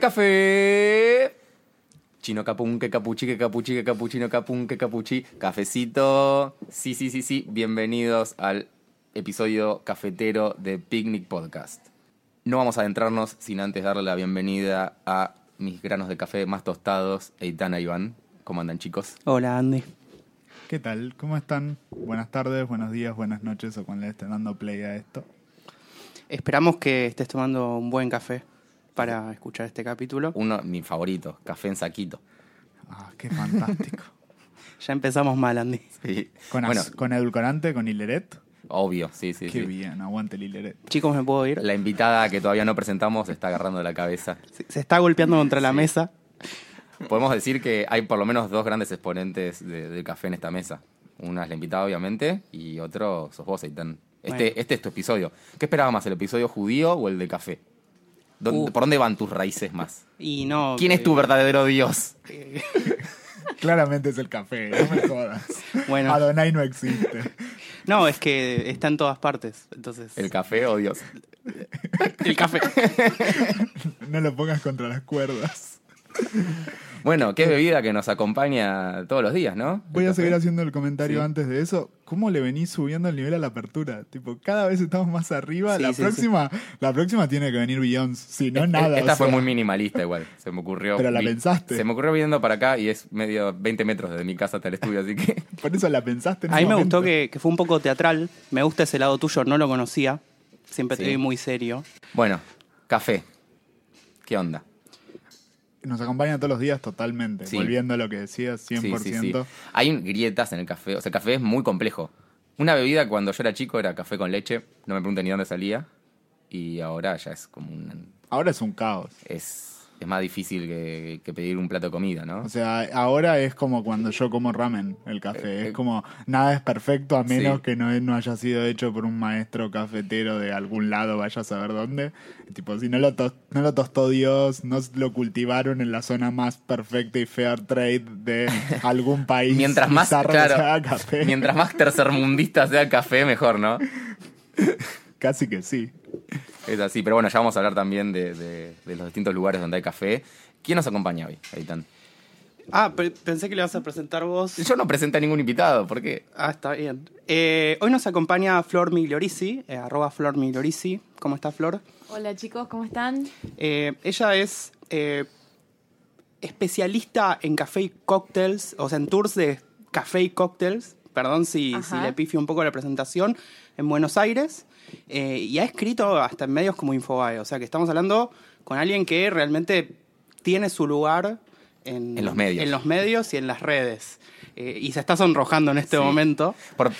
café, café. Chino capun, que capuchi, que capuchi, que capuchino capun, que capuchi. Cafecito. Sí, sí, sí, sí. Bienvenidos al episodio cafetero de Picnic Podcast. No vamos a adentrarnos sin antes darle la bienvenida a mis granos de café más tostados, Eitana Iván. ¿Cómo andan, chicos? Hola, Andy. ¿Qué tal? ¿Cómo están? Buenas tardes, buenos días, buenas noches o cuando le estén dando play a esto. Esperamos que estés tomando un buen café para escuchar este capítulo. Uno, mi favorito, café en saquito. Ah, qué fantástico. Ya empezamos mal, Andy. Sí. ¿Con, bueno, con edulcorante, con hileret? obvio, sí, sí, qué sí. bien, aguante el hileret. Chicos, ¿me puedo ir? La invitada que todavía no presentamos está agarrando la cabeza. Se, se está golpeando contra la mesa. Podemos decir que hay por lo menos dos grandes exponentes de- del café en esta mesa. Una es la invitada, obviamente, y otro sos vos, Eitan. Este, Bueno. este es tu episodio. ¿Qué esperabas más, el episodio judío o el de café? ¿Dónde- Uh. ¿Por dónde van tus raíces más? Y no. ¿Quién es tu eh, verdadero Dios? Claramente es el café, no me jodas. Bueno. Adonai no existe. No, es que está en todas partes. Entonces. ¿El café o Dios? el café. No lo pongas contra las cuerdas. Bueno, qué bebida que nos acompaña todos los días, ¿no? Voy a seguir haciendo el comentario Sí. antes de eso. ¿Cómo le venís subiendo el nivel a la apertura? Tipo, cada vez estamos más arriba. Sí, la sí, próxima, la próxima tiene que venir Beyoncé. Si no, E- nada. Esta o fue sea. muy minimalista igual, se me ocurrió. Pero la pensaste. Se me ocurrió viniendo para acá y es medio 20 metros desde mi casa hasta el estudio, así que... Por eso la pensaste en A mí me momento. gustó que, que fue un poco teatral. Me gusta ese lado tuyo, no lo conocía. Siempre Sí. te vi muy serio. Bueno, café. ¿Qué onda? Nos acompaña todos los días totalmente. Sí. Volviendo a lo que decías, 100%. Sí, sí. Hay grietas en el café. O sea, el café es muy complejo. Una bebida cuando yo era chico era café con leche. No me pregunten ni dónde salía. Y ahora ya es como un... Ahora es un caos. Es, es más difícil que, que pedir un plato de comida, ¿no? O sea, ahora es como cuando yo como ramen, el café. Eh, eh. Es como, nada es perfecto a menos Sí. que no, no haya sido hecho por un maestro cafetero de algún lado, vaya a saber dónde. Tipo, si no lo, tos- no lo tostó Dios, no lo cultivaron en la zona más perfecta y fair trade de algún país. Mientras más, claro, se haga café. mientras más tercermundista sea el café, mejor, ¿no? Casi que sí. Es así, pero bueno, ya vamos a hablar también de, de- de los distintos lugares donde hay café. ¿Quién nos acompaña hoy, Aitán? Ah, pe- pensé que le vas a presentar vos. Yo no presenté a ningún invitado, ¿por qué? Ah, está bien. Eh, hoy nos acompaña Flor Migliorisi, eh, arroba Flor Migliorisi. ¿Cómo está Flor? Hola chicos, ¿cómo están? Eh, ella es eh, especialista en café y cócteles, o sea, en tours de café y cócteles. Perdón si, le pifio un poco la presentación, en Buenos Aires. Eh, y ha escrito hasta en medios como Infobae. O sea, que estamos hablando con alguien que realmente tiene su lugar en, En los medios. en los medios y en las redes. Eh, y se está sonrojando en este Sí. momento. Por,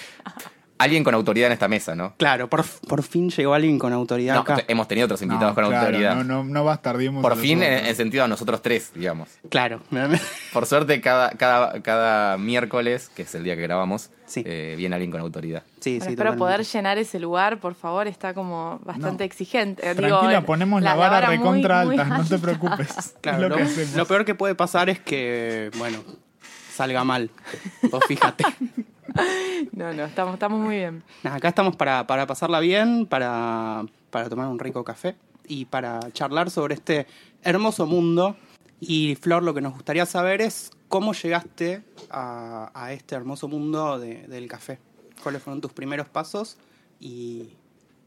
alguien con autoridad en esta mesa, ¿no? Claro, por, por fin llegó alguien con autoridad No, acá. t- hemos tenido otros invitados No, con claro, autoridad. No, no, no bastardimos a Por fin, en, sentido a nosotros tres, digamos. Claro. Por suerte, cada, cada, cada miércoles, que es el día que grabamos, Sí. eh, viene alguien con autoridad. sí, Bueno, sí, espero totalmente. poder llenar ese lugar, por favor, está como bastante No. exigente. Eh, Tranquila, digo, ponemos la, vara, muy- recontra muy alta, no te preocupes. Claro, Es lo lo, que hacemos. lo peor que puede pasar es que, bueno, salga mal. Vos fíjate. No, no, estamos, estamos muy bien. Nada, acá estamos para, para pasarla bien, para, para tomar un rico café y para charlar sobre este hermoso mundo. Y Flor, lo que nos gustaría saber es cómo llegaste a, a este hermoso mundo de- del café. ¿Cuáles fueron tus primeros pasos? Y,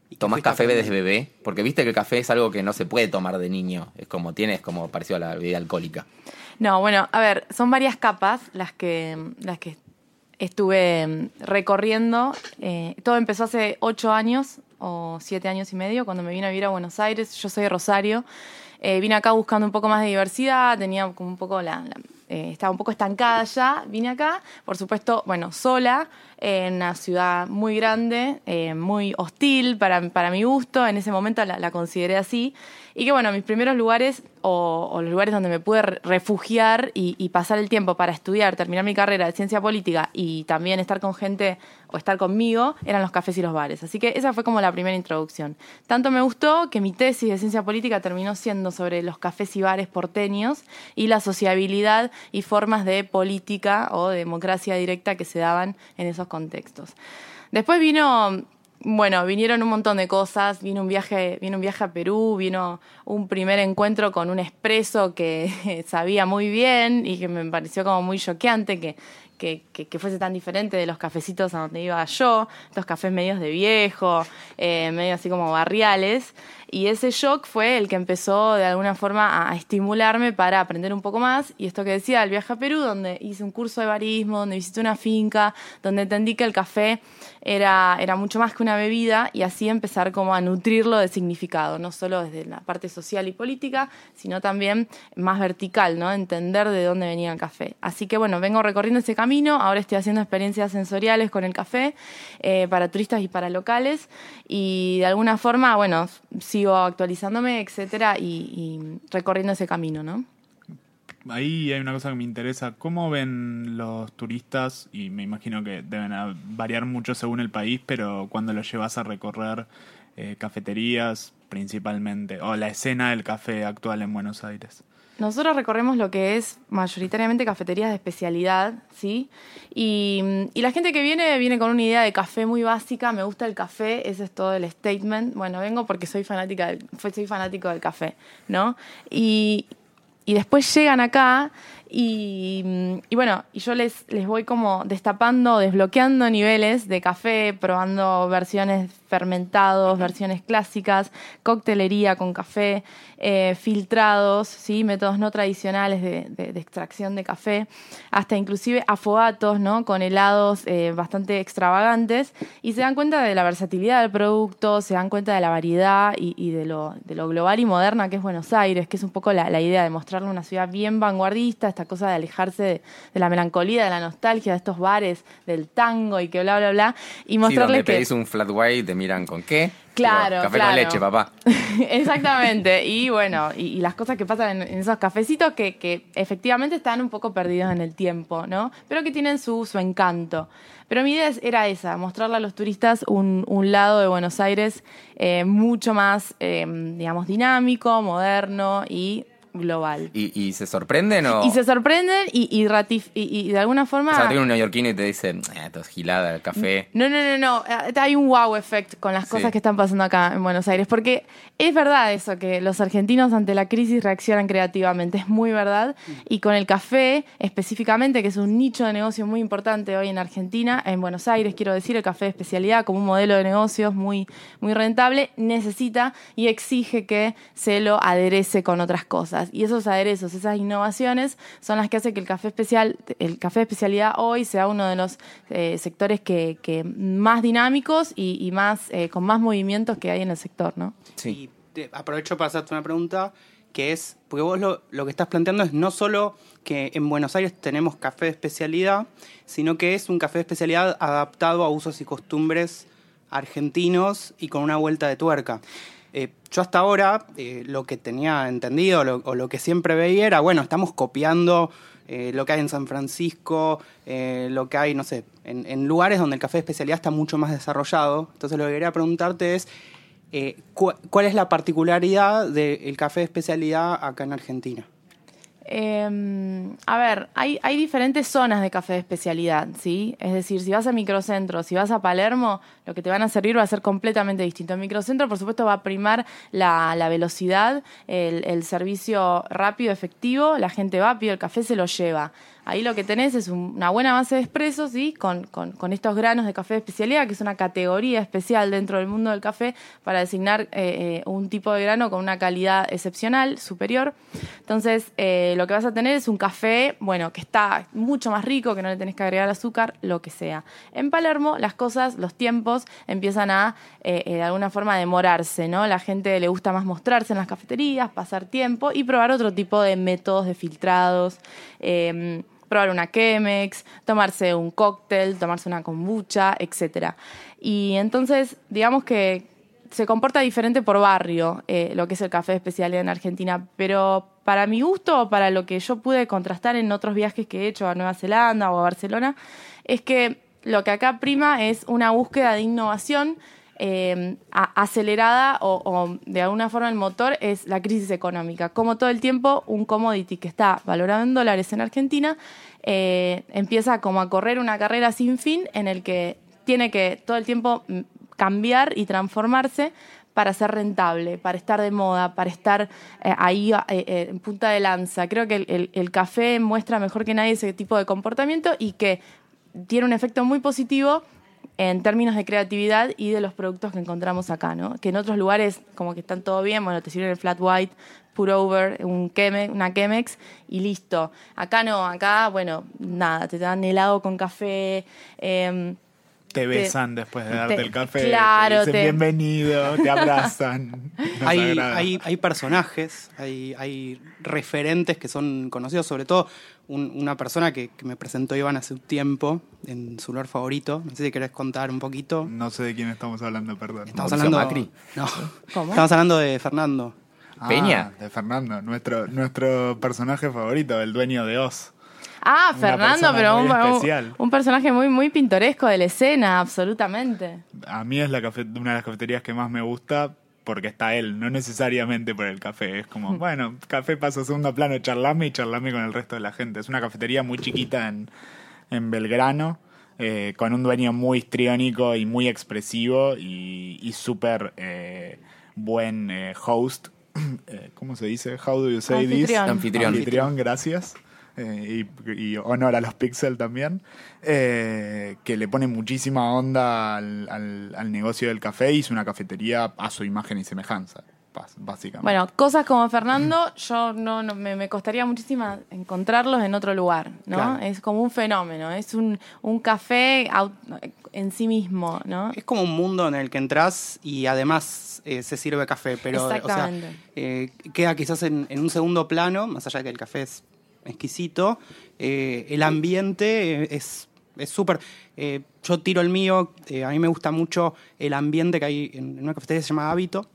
y ¿Tomás café desde bebé? Porque viste que el café es algo que no se puede tomar de niño. Es como tiene, es como parecido a la bebida alcohólica. No, bueno, a ver, son varias capas las que, las que estuve mm, recorriendo. Eh, todo empezó hace ocho años o siete años y medio, cuando me vine a vivir a Buenos Aires. Yo soy de Rosario. Eh, vine acá buscando un poco más de diversidad, tenía como un poco la, la- eh, estaba un poco estancada ya, vine acá, por supuesto, bueno, sola, en una ciudad muy grande, muy hostil para, para mi gusto, en ese momento la, la consideré así, Y que bueno, mis primeros lugares o, los lugares donde me pude re- refugiar y, y pasar el tiempo para estudiar, terminar mi carrera de ciencia política y también estar con gente o estar conmigo eran los cafés y los bares. Así que esa fue como la primera introducción. Tanto me gustó que mi tesis de ciencia política terminó siendo sobre los cafés y bares porteños y la sociabilidad y formas de política o de democracia directa que se daban en esos contextos. Después vino bueno, vinieron un montón de cosas, vino un viaje, vino un viaje a Perú, vino un primer encuentro con un expreso que sabía muy bien y que me pareció como muy choqueante que, que, que, fuese tan diferente de los cafecitos a donde iba yo, estos cafés medios de viejo, eh, medio así como barriales. Y ese shock fue el que empezó de alguna forma a estimularme para aprender un poco más. Y esto que decía, el viaje a Perú, donde hice un curso de barismo, donde visité una finca, donde entendí que el café era, era mucho más que una bebida y así empezar como a nutrirlo de significado, no solo desde la parte social y política, sino también más vertical, ¿no? Entender de dónde venía el café. Así que bueno, vengo recorriendo ese camino, ahora estoy haciendo experiencias sensoriales con el café eh, para turistas y para locales y de alguna forma, bueno, sigo actualizándome, etcétera, y, recorriendo ese camino, ¿no? Ahí hay una cosa que me interesa. ¿Cómo ven los turistas? Y me imagino que deben variar mucho según el país, pero cuando los llevas a recorrer eh, cafeterías principalmente, o la escena del café actual en Buenos Aires. Nosotros recorremos lo que es mayoritariamente cafeterías de especialidad, ¿sí? Y, la gente que viene viene con una idea de café muy básica, me gusta el café, ese es todo el statement. Bueno, vengo porque soy fanática del, soy fanático del café, ¿no? Y, y después llegan acá y, y bueno, y yo les, les voy como destapando, desbloqueando niveles de café, probando versiones fermentados, versiones clásicas, coctelería con café, eh, filtrados, ¿sí? métodos no tradicionales de, de- de extracción de café, hasta inclusive afogatos, ¿no? con helados eh, bastante extravagantes, y se dan cuenta de la versatilidad del producto, se dan cuenta de la variedad y, y de, lo, de lo global y moderna que es Buenos Aires, que es un poco la, la idea de mostrarle una ciudad bien vanguardista, esta cosa de alejarse de, de la melancolía, de la nostalgia, de estos bares, del tango y que bla, bla, bla, y Sí, mostrarles donde que... pedís un flat white te miran con qué. Claro, Digo, Café claro. con leche, papá. Exactamente. Y bueno, y, y las cosas que pasan en, en esos cafecitos que, que efectivamente están un poco perdidos en el tiempo, ¿no? Pero que tienen su, su encanto. Pero mi idea era esa, mostrarle a los turistas un, un lado de Buenos Aires eh, mucho más, eh, digamos, dinámico, moderno y global. ¿Y, y se sorprenden o...? Y se sorprenden y, y, ratif- y- y de alguna forma... O sea, tiene un neoyorquino y te dice, "Ah, esto es gilada, el café. No, no, no, no. Eh, Hay un wow effect con las Sí. cosas que están pasando acá en Buenos Aires. Porque es verdad eso, que los argentinos ante la crisis reaccionan creativamente. Es muy verdad. Y con el café, específicamente, que es un nicho de negocio muy importante hoy en Argentina, en Buenos Aires, quiero decir, el café de especialidad como un modelo de negocios muy, muy rentable, necesita y exige que se lo aderece con otras cosas. Y esos aderezos, esas innovaciones, son las que hacen que el café especial, el café de especialidad hoy sea uno de los eh, sectores que, que más dinámicos y, y más eh, con más movimientos que hay en el sector, ¿no? Sí. Y te- aprovecho para hacerte una pregunta que es, porque vos lo, lo que estás planteando es no solo que en Buenos Aires tenemos café de especialidad, sino que es un café de especialidad adaptado a usos y costumbres argentinos y con una vuelta de tuerca. Eh, yo hasta ahora eh, lo que tenía entendido lo- o lo que siempre veía era, bueno, estamos copiando eh, lo que hay en San Francisco, eh, lo que hay, no sé, en, en lugares donde el café de especialidad está mucho más desarrollado. Entonces lo que quería preguntarte es, cu- ¿cuál es la particularidad del café de especialidad acá en Argentina? Eh, a ver, hay, hay diferentes zonas de café de especialidad, ¿sí? Es decir, si vas a microcentro, si vas a Palermo, lo que te van a servir va a ser completamente distinto. En microcentro, por supuesto, va a primar la, la velocidad, el, servicio rápido, efectivo, la gente va, pide el café, se lo lleva. Ahí lo que tenés es un- una buena base de expresos, ¿sí? Con, con- estos granos de café de especialidad, que es una categoría especial dentro del mundo del café para designar eh, eh, un tipo de grano con una calidad excepcional, superior. Entonces, eh, lo que vas a tener es un café, bueno, que está mucho más rico, que no le tenés que agregar azúcar, lo que sea. En Palermo, las cosas, los tiempos empiezan a, de alguna forma, demorarse, ¿no? La gente le gusta más mostrarse en las cafeterías, pasar tiempo y probar otro tipo de métodos de filtrados. eh, probar una Chemex, tomarse un cóctel, tomarse una kombucha, etcétera. Y entonces, digamos que se comporta diferente por barrio eh, lo que es el café de especialidad en Argentina, pero para mi gusto para lo que yo pude contrastar en otros viajes que he hecho a Nueva Zelanda o a Barcelona, es que lo que acá prima es una búsqueda de innovación a- acelerada o, de alguna forma el motor es la crisis económica. Como todo el tiempo un commodity que está valorado en dólares en Argentina eh, empieza como a correr una carrera sin fin en el que tiene que todo el tiempo mm, cambiar y transformarse para ser rentable, para estar de moda, para estar eh, ahí eh, en punta de lanza. Creo que el café muestra mejor que nadie ese tipo de comportamiento y que tiene un efecto muy positivo en términos de creatividad y de los productos que encontramos acá, ¿no? Que en otros lugares como que están todo bien, bueno, te sirven el flat white, over, un una Chemex y listo. Acá no, acá, bueno, nada, te dan helado con café, em, Te besan después de darte te- el café. claro, te dicen te- bienvenido, te abrazan. hay, hay, hay personajes, hay, hay referentes que son conocidos, sobre todo un- una persona que, que me presentó Iván hace un tiempo en su lugar favorito. No sé si querés contar un poquito. No sé de quién estamos hablando, perdón. Estamos Mauricio hablando, Macri. No. ¿Cómo? Estamos hablando de Fernando. Ah, Peña. De Fernando, nuestro, nuestro personaje favorito, el dueño de Oz. Ah, Fernando, pero un, un- especial. un personaje muy, muy pintoresco de la escena, absolutamente. A mí es la cafe- una de las cafeterías que más me gusta porque está él, no necesariamente por el café. Es como, bueno, café pasa a segundo plano, charlame y charlame con el resto de la gente. Es una cafetería muy chiquita en, en Belgrano, eh, con un dueño muy histriónico y muy expresivo y, y súper eh, buen eh, host. Eh, ¿Cómo se dice? How do you say this? Anfitrión. Anfitrión, gracias. Eh, y, y honor a los Pixel también, eh, que le pone muchísima onda al, al- al negocio del café y es una cafetería a su imagen y semejanza, básicamente. Bueno, cosas como Fernando, yo no, no- me, me costaría muchísimo encontrarlos en otro lugar, ¿no? Claro. Es como un fenómeno, es un, un café en sí mismo, ¿no? Es como un mundo en el que entras y además eh, se sirve café, pero o sea, Exactamente. eh, queda quizás en, en un segundo plano, más allá de que el café es exquisito, eh, el ambiente es súper... eh, yo tiro el mío, eh, a mí me gusta mucho el ambiente que hay en, una cafetería que se llama Hábito,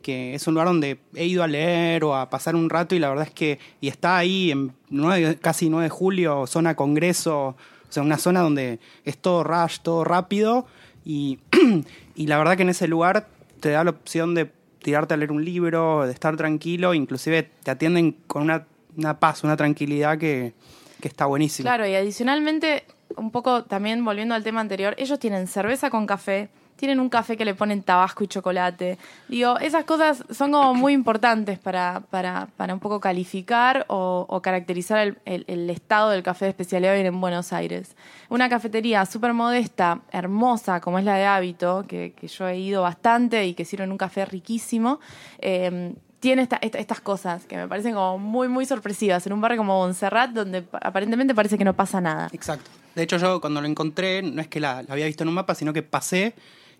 que es un lugar donde he ido a leer o a pasar un rato y la verdad es que y está ahí en 9 casi 9 de julio, zona Congreso, o sea, una zona donde es todo rush, todo rápido y, y la verdad que en ese lugar te da la opción de tirarte a leer un libro, de estar tranquilo, inclusive te atienden con una, una paz, una tranquilidad que, que está buenísima. Claro, y adicionalmente, un poco también volviendo al tema anterior, ellos tienen cerveza con café, tienen un café que le ponen tabasco y chocolate. Digo, esas cosas son como muy importantes para, para, para un poco calificar o, caracterizar el, el- estado del café de especialidad en Buenos Aires. Una cafetería súper modesta, hermosa, como es la de Hábito, que, que yo he ido bastante y que sirven un café riquísimo. eh, tiene esta- esta- estas cosas que me parecen como muy, muy sorpresivas en un barrio como Montserrat, donde pa- aparentemente parece que no pasa nada. Exacto. De hecho, yo cuando lo encontré, no es que la, la había visto en un mapa, sino que pasé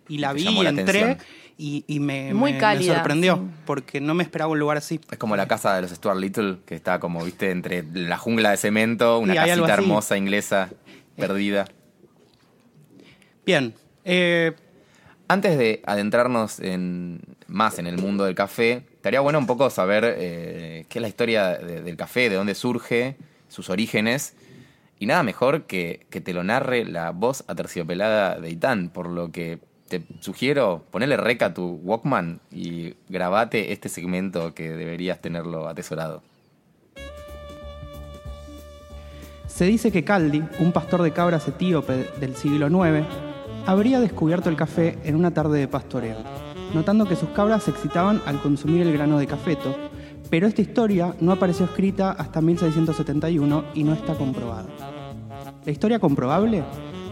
y la vi, la entré y, y me, Muy me- me cálida, sorprendió, sí. porque no me esperaba un lugar así. Es como la casa de los Stuart Little, que está como, viste, entre la jungla de cemento, una Sí, casita hermosa inglesa, perdida. Bien. eh, Antes de adentrarnos en, más en el mundo del café, estaría bueno un poco saber eh, qué es la historia de- del café, de dónde surge, sus orígenes. Y nada mejor que, que te lo narre la voz aterciopelada de Itán, por lo que te sugiero ponerle rec a tu Walkman y grabate este segmento que deberías tenerlo atesorado. Se dice que Caldi, un pastor de cabras etíope del siglo IX, habría descubierto el café en una tarde de pastoreo, notando que sus cabras se excitaban al consumir el grano de cafeto, pero esta historia no apareció escrita hasta 1671 y no está comprobada. La historia comprobable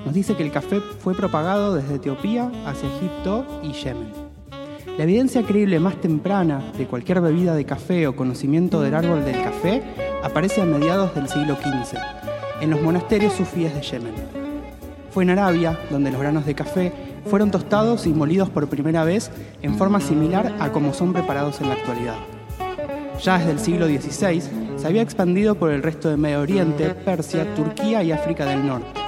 nos dice que el café fue propagado desde Etiopía hacia Egipto y Yemen. La evidencia creíble más temprana de cualquier bebida de café o conocimiento del árbol del café aparece a mediados del siglo XV, en los monasterios sufíes de Yemen. Fue en Arabia donde los granos de café fueron tostados y molidos por primera vez en forma similar a como son preparados en la actualidad. Ya desde el siglo XVI se había expandido por el resto de Medio Oriente, Persia, Turquía y África del Norte.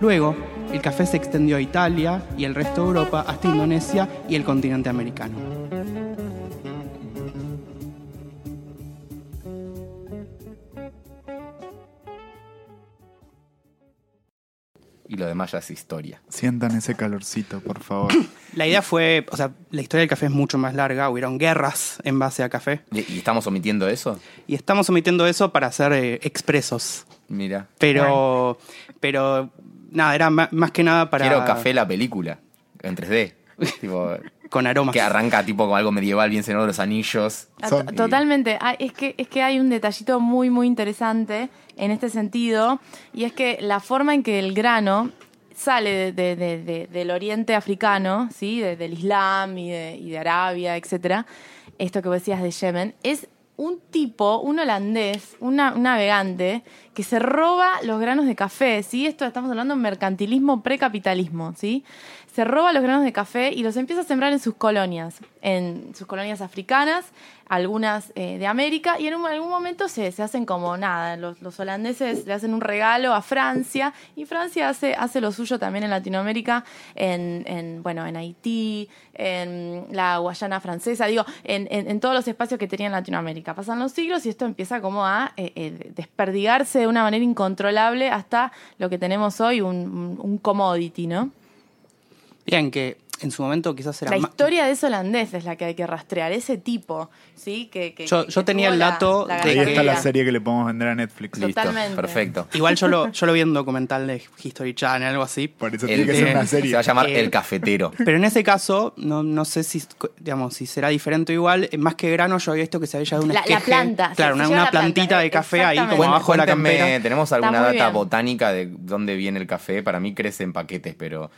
Luego, el café se extendió a Italia y el resto de Europa hasta Indonesia y el continente americano. Y lo demás ya es historia. Sientan ese calorcito, por favor. La idea fue, o sea, la historia del café es mucho más larga, hubieron guerras en base a café ¿Y, estamos omitiendo eso? y estamos omitiendo eso para hacer eh, expresos. Mira. Pero, pero nada, era ma- más que nada para Quiero café la película. En 3D. tipo, con aromas. que arranca tipo con algo medieval, bien Señor de los Anillos. Ah, Son- Totalmente. Ah, es, que, es que hay un detallito muy, muy interesante en este sentido, y es que la forma en que el grano sale de- de- de- del oriente africano, ¿sí? De- del Islam y de, y de Arabia, etcétera, esto que vos decías de Yemen, es un tipo, un holandés, una- un navegante, que se roba los granos de café, ¿sí? Esto estamos hablando de mercantilismo precapitalismo, ¿sí? Se roba los granos de café y los empieza a sembrar en sus colonias, en sus colonias africanas, algunas eh, de América, y en un- algún momento se, se hacen como nada, los, los holandeses le hacen un regalo a Francia, y Francia hace, hace lo suyo también en Latinoamérica, en, en, bueno, en Haití, en la Guayana francesa, digo, en, en- todos los espacios que tenía en Latinoamérica. Pasan los siglos y esto empieza como a eh, eh, desperdigarse de una manera incontrolable hasta lo que tenemos hoy, un- un commodity, ¿no? Bien, que en su momento quizás era La historia de ese holandés es la que hay que rastrear, ese tipo, ¿sí? Que, que- Yo- que yo tenía el dato la de Ahí está la serie que le podemos vender a Netflix. Listo. Totalmente. Perfecto. Igual yo lo, yo lo vi en un documental de History Channel, algo así. Por eso El- tiene que ser eh, una Se serie. va a llamar Eh, El Cafetero. Pero en ese caso, no, no sé si, digamos, si será diferente o igual. eh, Más que grano, yo había visto que se había llevado un La- la planta, se- Claro, se una, una planta, plantita de café ahí como abajo de la campera. ¿tenemos alguna data bien. botánica de dónde viene el café? Para mí crece en paquetes, pero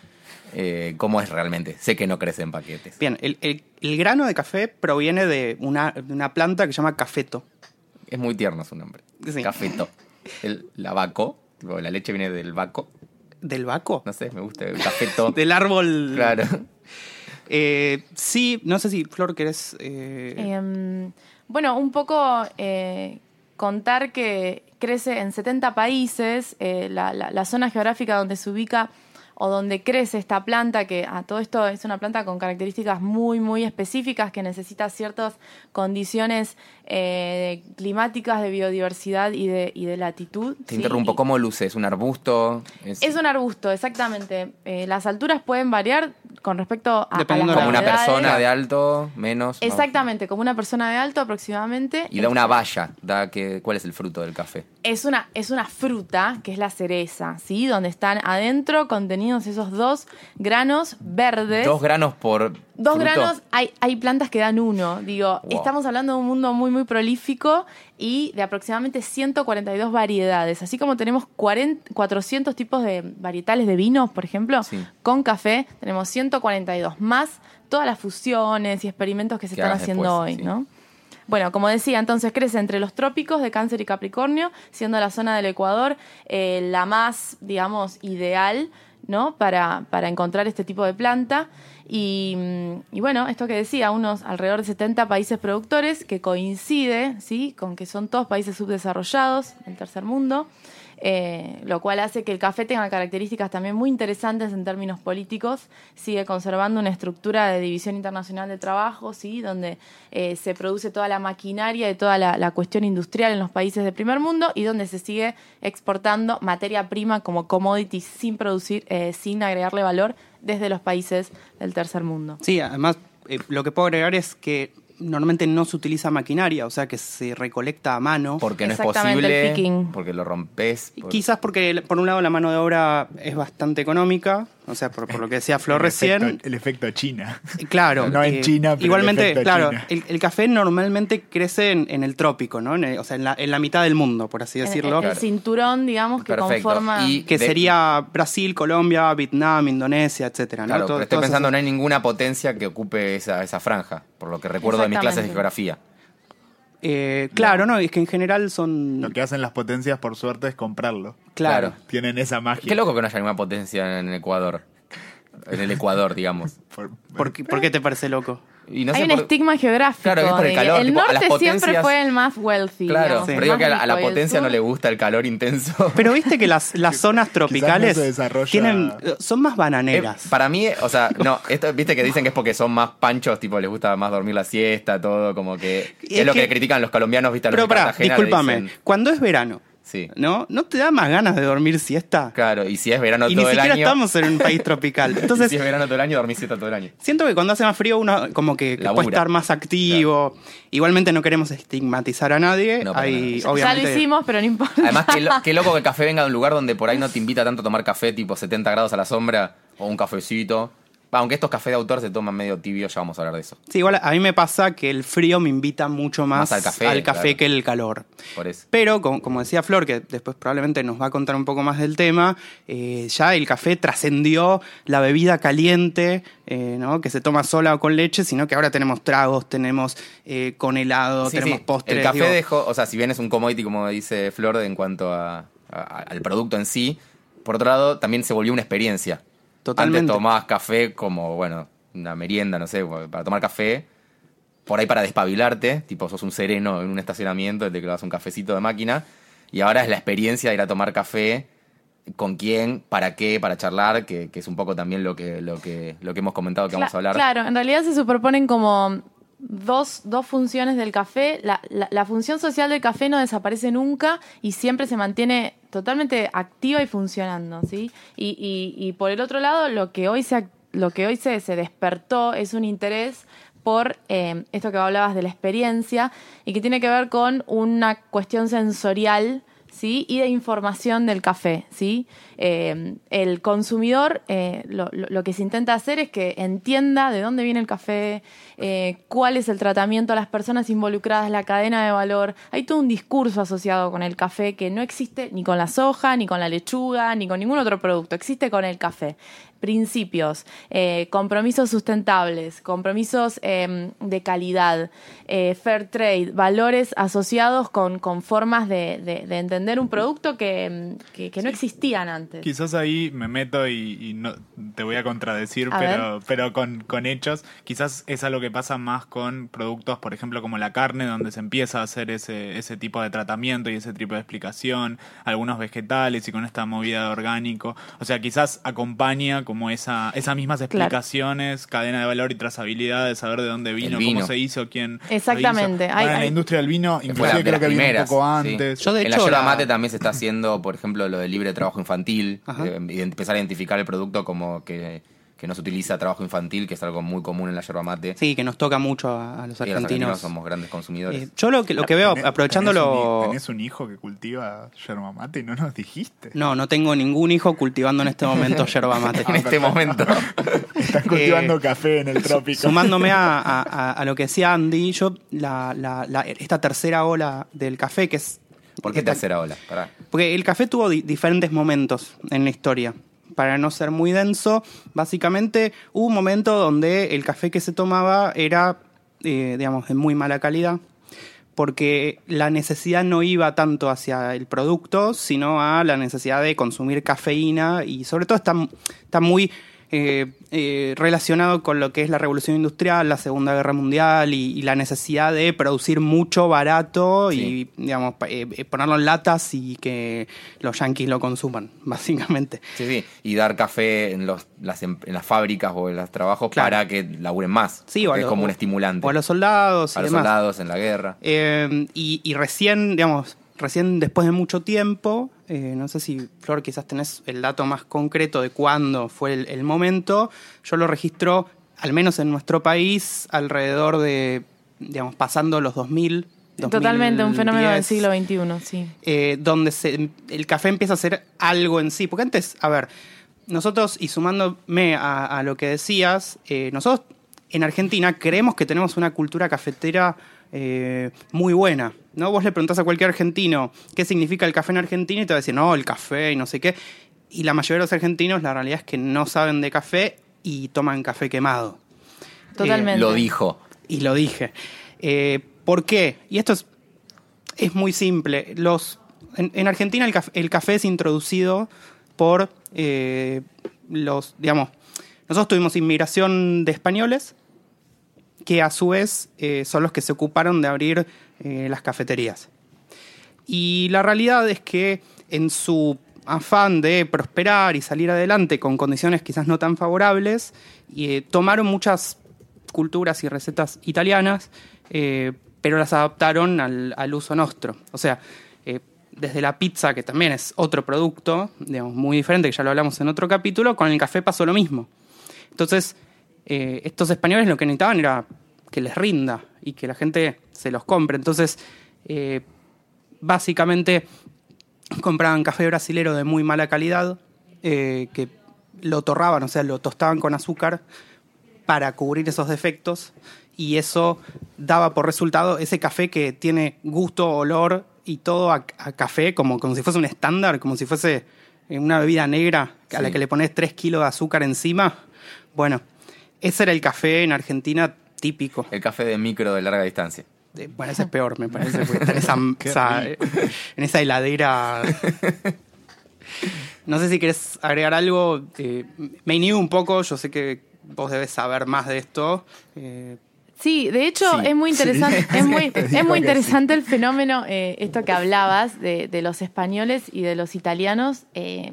eh, ¿cómo es realmente? Sé que no crece en paquetes. Bien, el, el- el grano de café proviene de una, de una planta que se llama cafeto. Es muy tierno su nombre. Sí. Cafeto. El, la vaco, tipo, la leche viene del vaco. ¿Del vaco? No sé, me gusta el cafeto. Del árbol. Claro. Eh, sí, no sé si Flor querés. eh, Em, bueno, un poco eh, contar que crece en 70 países, eh, la, la- la zona geográfica donde se ubica o donde crece esta planta, que a todo esto es una planta con características muy, muy específicas, que necesita ciertas condiciones eh, climáticas de biodiversidad y de, y de latitud. Te ¿sí? interrumpo, ¿cómo luce? ¿Es un arbusto? ¿Es, Es un arbusto, exactamente. Eh, las alturas pueden variar con respecto a, a Dependiendo las como una persona de alto, menos? ¿no? Exactamente, como una persona de alto aproximadamente. Y da una valla. Da que, ¿Cuál es el fruto del café? Es una, es una fruta, que es la cereza, ¿sí? Donde están adentro contenidos esos dos granos verdes. Dos granos por Dos fruto. granos, hay, hay plantas que dan uno. Digo, Wow. estamos hablando de un mundo muy, muy prolífico y de aproximadamente 142 variedades. Así como tenemos 40, 400 tipos de varietales de vinos, por ejemplo, Sí. con café, tenemos 142 más todas las fusiones y experimentos que se Que están haciendo después, hoy, sí. ¿no? Bueno, como decía, entonces crece entre los trópicos de Cáncer y Capricornio, siendo la zona del Ecuador eh, la más, digamos, ideal, ¿no? Para, para encontrar este tipo de planta. Y, mm, y bueno, esto que decía, unos alrededor de 70 países productores, que coincide, ¿sí? Con que son todos países subdesarrollados, el tercer mundo. Eh, lo cual hace que el café tenga características también muy interesantes en términos políticos. Sigue conservando una estructura de división internacional de trabajo, ¿sí? donde eh, se produce toda la maquinaria y toda la, cuestión industrial en los países del primer mundo y donde se sigue exportando materia prima como commodity sin producir, eh, sin agregarle valor desde los países del tercer mundo. Sí, además, eh, lo que puedo agregar es que normalmente no se utiliza maquinaria, o sea que se recolecta a mano. Porque no es Exactamente, el posible. picking. Porque lo rompes. por- Quizás porque, por un lado, la mano de obra es bastante económica, o sea, por, por lo que decía Flor el recién. Efecto, el efecto China. Claro. No en eh, China, pero el Igualmente, efecto claro, China. el, el café normalmente crece en, en el trópico, ¿no? En el- o sea, en la, en la mitad del mundo, por así decirlo. en el cinturón, digamos, que Perfecto. conforma... Y- que de- sería Brasil, Colombia, Vietnam, Indonesia, etcétera, ¿no? Claro, Todo- pero estoy pensando, esas- no hay ninguna potencia que ocupe esa, esa franja, por lo que recuerdo de mis clases de geografía. Eh, claro, no, es que en general son. Lo que hacen las potencias, por suerte, es comprarlo. Claro. Claro. Tienen esa magia. Qué loco que no haya ninguna potencia en Ecuador. En el Ecuador, digamos. Por- ¿Por, qué, por qué te parece loco? Y no Hay sé un por- estigma geográfico. Claro, es por el de- calor, tipo, a las norte siempre fue el más wealthy. Claro, digamos, pero digo que a la, a la potencia no le gusta el calor intenso. Pero viste que las, las zonas tropicales desarrolla- tienen, son más Eh, bananeras. para mí, o sea, no, esto, viste que dicen que es porque son más panchos, tipo, les gusta más dormir la siesta, todo, como que es, Es lo que, que- critican los colombianos, viste, a los Pero pará, discúlpame. dicen- Cuando es verano, Sí, ¿no? ¿No te da más ganas de dormir siesta? claro, y si es verano y ni todo el siquiera año, estamos en un país tropical. Entonces, si es verano todo el año, dormís siesta todo el año. siento que cuando hace más frío uno como que, puede estar más activo. Igualmente no queremos estigmatizar a nadie. No, Hay, nada. obviamente, Ya lo hicimos, pero no importa. Además, qué, lo- qué loco que el café venga de un lugar donde por ahí no te invita tanto a tomar café, tipo 70 grados a la sombra, o un cafecito. Aunque estos cafés de autor se toman medio tibios, ya vamos a hablar de eso. Sí, igual a mí me pasa que el frío me invita mucho más, Más al café, claro. que el calor. Por eso. Pero, como, como decía Flor, que después probablemente nos va a contar un poco más del tema, eh, ya el café trascendió la bebida caliente, eh, ¿no? que se toma sola o con leche, sino que ahora tenemos tragos, tenemos eh, con helado, Sí, tenemos sí. postres. El café digo, dejó, o sea, si bien es un commodity, como dice Flor, en cuanto a, a- al producto en sí, por otro lado, también se volvió una experiencia. Totalmente. Antes tomabas café como, bueno, una merienda, no sé, para tomar café, por ahí para despabilarte, tipo sos un sereno en un estacionamiento, te clavas un cafecito de máquina, y ahora es la experiencia de ir a tomar café, con quién, para qué, para charlar, que, que es un poco también lo que, lo que, lo que hemos comentado que vamos a hablar. Claro, en realidad se superponen como dos, dos funciones del café. La, la- función social del café no desaparece nunca y siempre se mantiene totalmente activa y funcionando, ¿sí? Y, y- por el otro lado, lo que hoy se, lo que hoy se, se despertó es un interés por eh, esto que hablabas de la experiencia y que tiene que ver con una cuestión sensorial ¿sí? y de información del café. ¿sí? Eh, el consumidor eh, lo, que se intenta hacer es que entienda de dónde viene el café, eh, cuál es el tratamiento a las personas involucradas, la cadena de valor. Hay todo un discurso asociado con el café que no existe ni con la soja, ni con la lechuga, ni con ningún otro producto, existe con el café. Principios, eh, compromisos sustentables, compromisos eh, de calidad, eh, fair trade, valores asociados con, con formas de, de- de entender un producto que, mm, que- que no existían antes. Quizás ahí me meto y, y no te voy a contradecir, A pero, pero con, con hechos. Quizás es algo que pasa más con productos, por ejemplo, como la carne, donde se empieza a hacer ese, ese tipo de tratamiento y ese tipo de explicación. Algunos vegetales y con esta movida de orgánico. O sea, quizás acompaña como esa, esas mismas explicaciones, cadena de valor y trazabilidad, de saber de dónde vino, vino. cómo se hizo, quién. lo Exactamente. hizo. Hay- en la hay- industria del vino, inclusive de creo que vino un poco sí. antes. Yo, de en la hecho, yerba la- mate también se está haciendo, por ejemplo, lo del libre trabajo infantil, eh, y empezar a identificar el producto como que, que no se utiliza trabajo infantil, que es algo muy común en la yerba mate. Sí, que nos toca mucho a, a los Y los argentinos argentinos. somos grandes consumidores. Eh, yo lo que, lo que veo, aprovechándolo... Tenés tenés un hijo que cultiva yerba mate y no nos dijiste. No, no tengo ningún hijo cultivando en este momento yerba mate. en este momento. Están cultivando Eh, café en el trópico. Sumándome a, a- lo que decía Andy, yo la, la- la- esta tercera ola del café, que es... ¿Por qué tercera ola? Pará. Porque el café tuvo di- diferentes momentos en la historia. Para no ser muy denso, básicamente hubo un momento donde el café que se tomaba era, eh, digamos, de muy mala calidad, porque la necesidad no iba tanto hacia el producto, sino a la necesidad de consumir cafeína y sobre todo está, está muy eh, eh, relacionado con lo que es la revolución industrial, la Segunda Guerra Mundial y, y la necesidad de producir mucho barato Sí. y digamos, eh, eh, ponerlo en latas y que los yanquis lo consuman, básicamente. Sí, sí. Y dar café en, los, las, em- en las fábricas o en los trabajos Claro. para que laburen más. Sí, o a es como un estimulante. O a los soldados y A los demás. soldados en la guerra. Y, y recién, digamos, recién después de mucho tiempo, eh, no sé si Flor quizás tenés el dato más concreto de cuándo fue el, el momento, yo lo registro, al menos en nuestro país, alrededor de, digamos, pasando los 2000. Totalmente, un fenómeno del 2010, siglo XXI, sí. eh, donde se- el café empieza a ser algo en sí. Porque antes, a ver, nosotros, y sumándome a, a lo que decías, eh, nosotros en Argentina creemos que tenemos una cultura cafetera eh, muy buena. ¿No? Vos le preguntás a cualquier argentino qué significa el café en Argentina y te va a decir, no, el café y no sé qué. Y la mayoría de los argentinos, la realidad es que no saben de café y toman café quemado. Totalmente. Lo dijo. Y lo dije. Eh, ¿Por qué? Y esto es, es muy simple. Los, en, en Argentina el café, el café es introducido por los, digamos, nosotros tuvimos inmigración de españoles, que a su vez eh, son los que se ocuparon de abrir eh, las cafeterías. Y la realidad es que en su afán de prosperar y salir adelante con condiciones quizás no tan favorables, eh, tomaron muchas culturas y recetas italianas, eh, pero las adaptaron al, al uso nuestro. O sea, eh, desde la pizza, que también es otro producto, digamos, muy diferente, que ya lo hablamos en otro capítulo, con el café pasó lo mismo. Entonces, eh, estos españoles lo que necesitaban era que les rinda y que la gente se los compre. Entonces, eh, básicamente compraban café brasilero de muy mala calidad, eh, que lo torraban, o sea, lo tostaban con azúcar para cubrir esos defectos y eso daba por resultado ese café que tiene gusto, olor y todo a, a café como, como si fuese un estándar, como si fuese eh, una bebida negra a la que le pones 3 kilos de azúcar encima. Bueno, ese era el café en Argentina típico. El café de micro de larga distancia. Eh, Bueno, ese es peor, me parece, porque está en esa, esa- en esa heladera. No sé si querés agregar algo. Eh, me inhibo un poco, yo sé que vos debes saber más de esto. Eh, Sí, de hecho Sí, es muy interesante, sí. es muy, es interesante el fenómeno, eh, esto que hablabas de, de los españoles y de los italianos eh,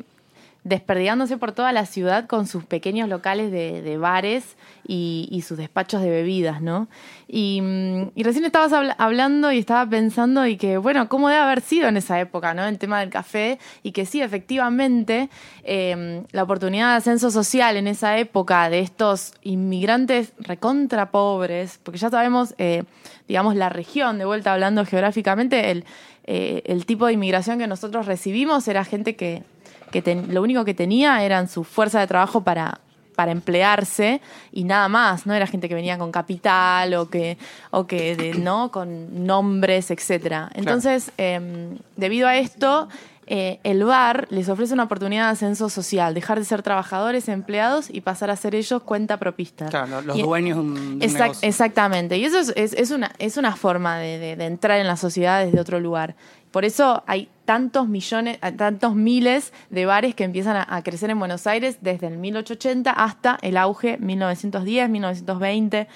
desperdigándose por toda la ciudad con sus pequeños locales de, bares y, sus despachos de bebidas, ¿no? Y, mm, recién estabas habla- hablando y estaba pensando y que, bueno, cómo debe haber sido en esa época, ¿no? El tema del café y que sí, efectivamente, eh, la oportunidad de ascenso social en esa época de estos inmigrantes recontra pobres, porque ya sabemos, eh, digamos, la región, de vuelta hablando geográficamente, eh, el tipo de inmigración que nosotros recibimos era gente que, que ten- lo único que tenía eran su fuerza de trabajo para, para emplearse y nada más, no era gente que venía con capital o que, o que de- no con nombres, etcétera. Entonces, em, debido a esto, eh, el bar les ofrece una oportunidad de ascenso social, dejar de ser trabajadores, empleados y pasar a ser ellos cuenta propista. claro, los Y- dueños de un, de Exact- exactamente. Y eso es, es- es una, es una forma de, de- de entrar en la sociedad desde otro lugar. Por eso hay tantos millones, tantos miles de bares que empiezan a, a crecer en Buenos Aires desde el 1880 hasta el auge 1910, 1920.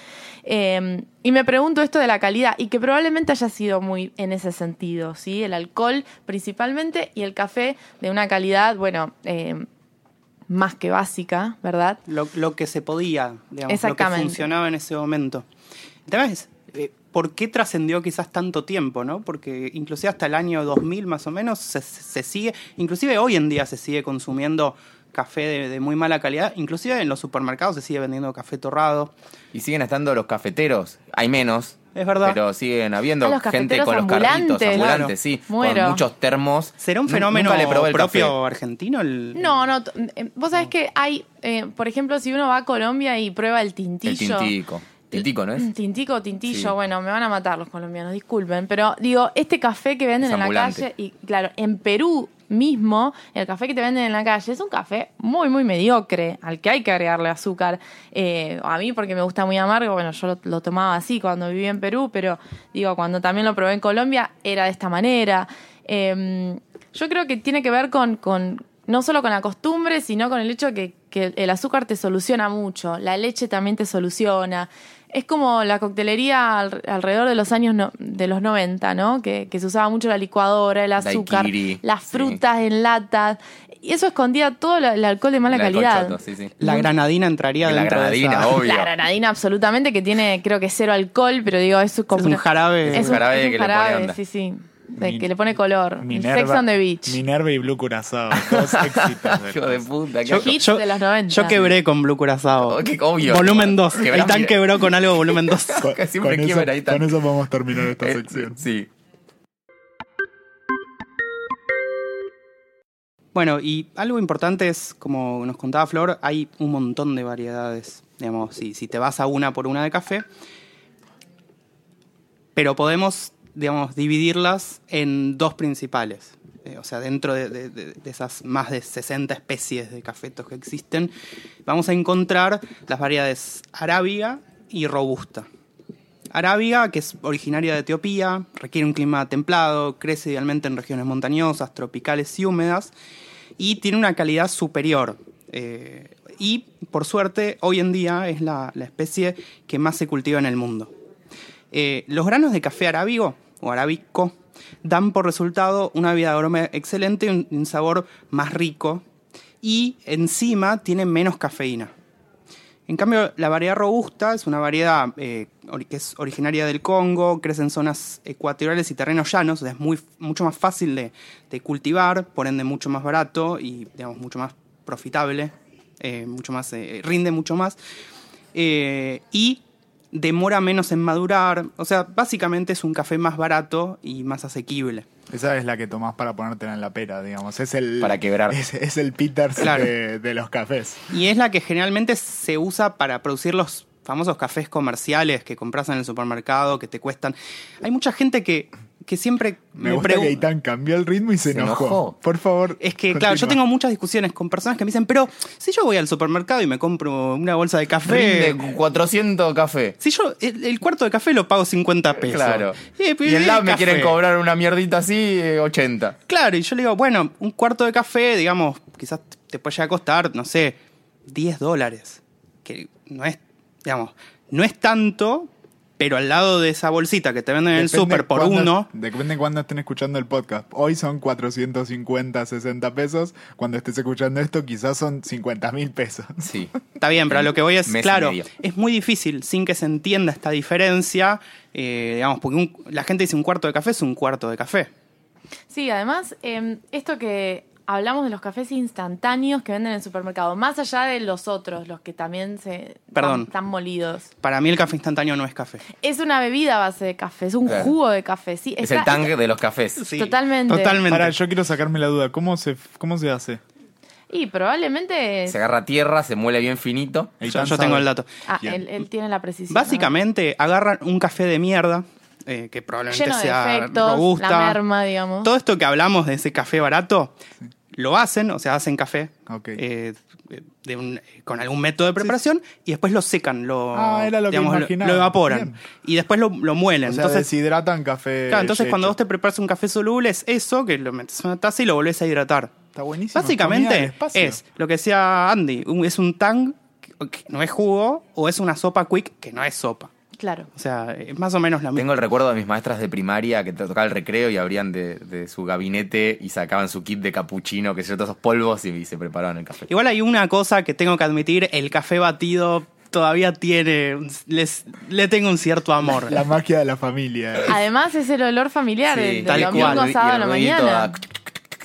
Eh, y me pregunto esto de la calidad, y que probablemente haya sido muy en ese sentido, ¿sí? El alcohol principalmente y el café de una calidad, bueno, eh, más que básica, ¿verdad? lo, lo que se podía, digamos, lo que Exactamente. funcionaba en ese momento. El tema es, ¿por qué trascendió quizás tanto tiempo, no? Porque inclusive hasta el año 2000 más o menos se, se sigue, inclusive hoy en día se sigue consumiendo café de, de muy mala calidad, inclusive en los supermercados se sigue vendiendo café torrado. Y siguen estando los cafeteros. Hay menos. Es verdad. Pero siguen habiendo Ah, los gente con los carritos ambulantes. Claro. sí. Muero. Con muchos termos. ¿Será un fenómeno nunca le probé el propio café. argentino? el- No, no. eh, Vos sabés que hay, eh, por ejemplo, si uno va a Colombia y prueba el El tintillo. tintico. Tintico, ¿no es? Tintico o tintillo, Sí. bueno, me van a matar los colombianos, disculpen. Pero digo, este café que venden Es en la calle, y claro, en Perú mismo, el café que te venden en la calle es un café muy, muy mediocre, al que hay que agregarle azúcar. Eh, a mí, porque me gusta muy amargo, bueno, yo lo, lo tomaba así cuando viví en Perú, pero digo, cuando también lo probé en Colombia, era de esta manera. Eh, yo creo que tiene que ver con, con no solo con la costumbre, sino con el hecho que, que el azúcar te soluciona mucho, la leche también te soluciona. Es como la coctelería al- alrededor de los años no- de los 90, ¿no? Que, que se usaba mucho la licuadora, el azúcar, Daiquiri, las sí. frutas en lata. Y eso escondía todo el alcohol de mala calidad. choto, sí, sí. La granadina entraría La dentro granadina, de esa... obvio. La granadina absolutamente, que tiene creo que cero alcohol, pero digo, es como Es un jarabe. Es un jarabe que le pone jarabe, onda. sí, sí. De- Mi- que le pone color. Minerva, Sex on the Beach. Minerva y Blue Curazao. Dos éxitos. de Hijo de cosas. puta. Yo, asco. Hits yo- de los 90. yo quebré con Blue Curazao. Oh, qué obvio. Volumen 2. Quebrás El tan mi- quebró con algo volumen 2. Con, Que siempre con eso, quiebra con eso podemos terminar esta Eh, sección. Sí. Bueno, y algo importante es, como nos contaba Flor, hay un montón de variedades. Digamos, si, si te vas a una por una de café. Pero podemos, digamos, dividirlas en dos principales. Eh, o sea, dentro de, esas más de 60 especies de cafetos que existen, vamos a encontrar las variedades arábiga y robusta. Arábiga, que es originaria de Etiopía, requiere un clima templado, crece idealmente en regiones montañosas, tropicales y húmedas, y tiene una calidad superior. Eh, y por suerte hoy en día es la, la especie que más se cultiva en el mundo. Eh, los granos de café arábigo o arábico dan por resultado una vida de aroma excelente y un, sabor más rico y encima tiene menos cafeína. En cambio, la variedad robusta es una variedad eh, que es originaria del Congo, crece en zonas ecuatoriales y terrenos llanos, es muy, mucho más fácil de, de cultivar, por ende mucho más barato y digamos mucho más profitable, eh, mucho más, eh, rinde mucho más. Eh, y demora menos en madurar, o sea, básicamente es un café más barato y más asequible. Esa es la que tomás para ponértela en la pera, digamos. Es el, Para quebrar. Es, es el Peters Claro. de, de los cafés. Y es la que generalmente se usa para producir los famosos cafés comerciales que compras en el supermercado, que te cuestan. Hay mucha gente que, que siempre Me, me, gusta pregunta. que Itán cambió el ritmo y se, Se enojó. enojó. Por favor. Es que, claro, yo tengo muchas discusiones con personas que me dicen, pero si yo voy al supermercado y me compro una bolsa de café. Rinde 400 café. Si yo el, el cuarto de café lo pago 50 pesos. Claro. Eh, Y en el lab me quieren cobrar una mierdita así, eh, 80. Claro, y yo le digo, bueno, un cuarto de café, digamos, quizás te puede llegar a costar, no sé, 10 dólares. Que no es, digamos, no es tanto, pero al lado de esa bolsita que te venden en el súper por cuándo- uno, Depende de cuándo estén escuchando el podcast. Hoy son 450, 60 pesos. Cuando estés escuchando esto, quizás son 50 mil pesos. Sí. está bien, pero a lo que voy es, claro, es muy difícil sin que se entienda esta diferencia, eh, digamos, porque un- la gente dice un cuarto de café es un cuarto de café. Sí, además, eh, esto que hablamos de los cafés instantáneos que venden en el supermercado, más allá de los otros, los que también se Perdón. están, están molidos. Para mí el café instantáneo no es café. Es una bebida a base de café, es un Claro. jugo de café, sí. Es está- el tang de los cafés. Sí, Totalmente. Totalmente. Para, yo quiero sacarme la duda. ¿Cómo se, cómo se hace? Y probablemente... Se agarra tierra, se muele bien finito. Yo, Eitan yo sabe. tengo el dato. Ah, Bien. él, él tiene la precisión. Básicamente agarran un café de mierda, eh, que probablemente Lleno de sea efectos, robusta. la merma, digamos. Todo esto que hablamos de ese café barato, lo hacen, o sea, hacen café eh, de un- con algún método de preparación y después lo secan, lo, Ah, era lo que digamos, lo- imaginaba. lo evaporan Bien. y después lo, lo muelen. O sea, entonces, deshidratan café. claro, entonces cuando vos te preparas un café soluble es eso, que lo metes en una taza y lo volvés a hidratar. Está buenísimo. Básicamente es lo que decía Andy, un- es un tang que no es jugo o es una sopa quick que no es sopa. Claro. O sea, es más o menos la misma. Tengo el recuerdo de mis maestras de primaria que te tocaba el recreo y abrían de, de su gabinete y sacaban su kit de capuchino, que sé yo, todos esos polvos y, y se preparaban el café. Igual hay una cosa que tengo que admitir, el café batido todavía tiene, les, le tengo un cierto amor. La magia de la familia. Además es el olor familiar Sí, del, del tal domingo cual. Sábado a la mañana. a-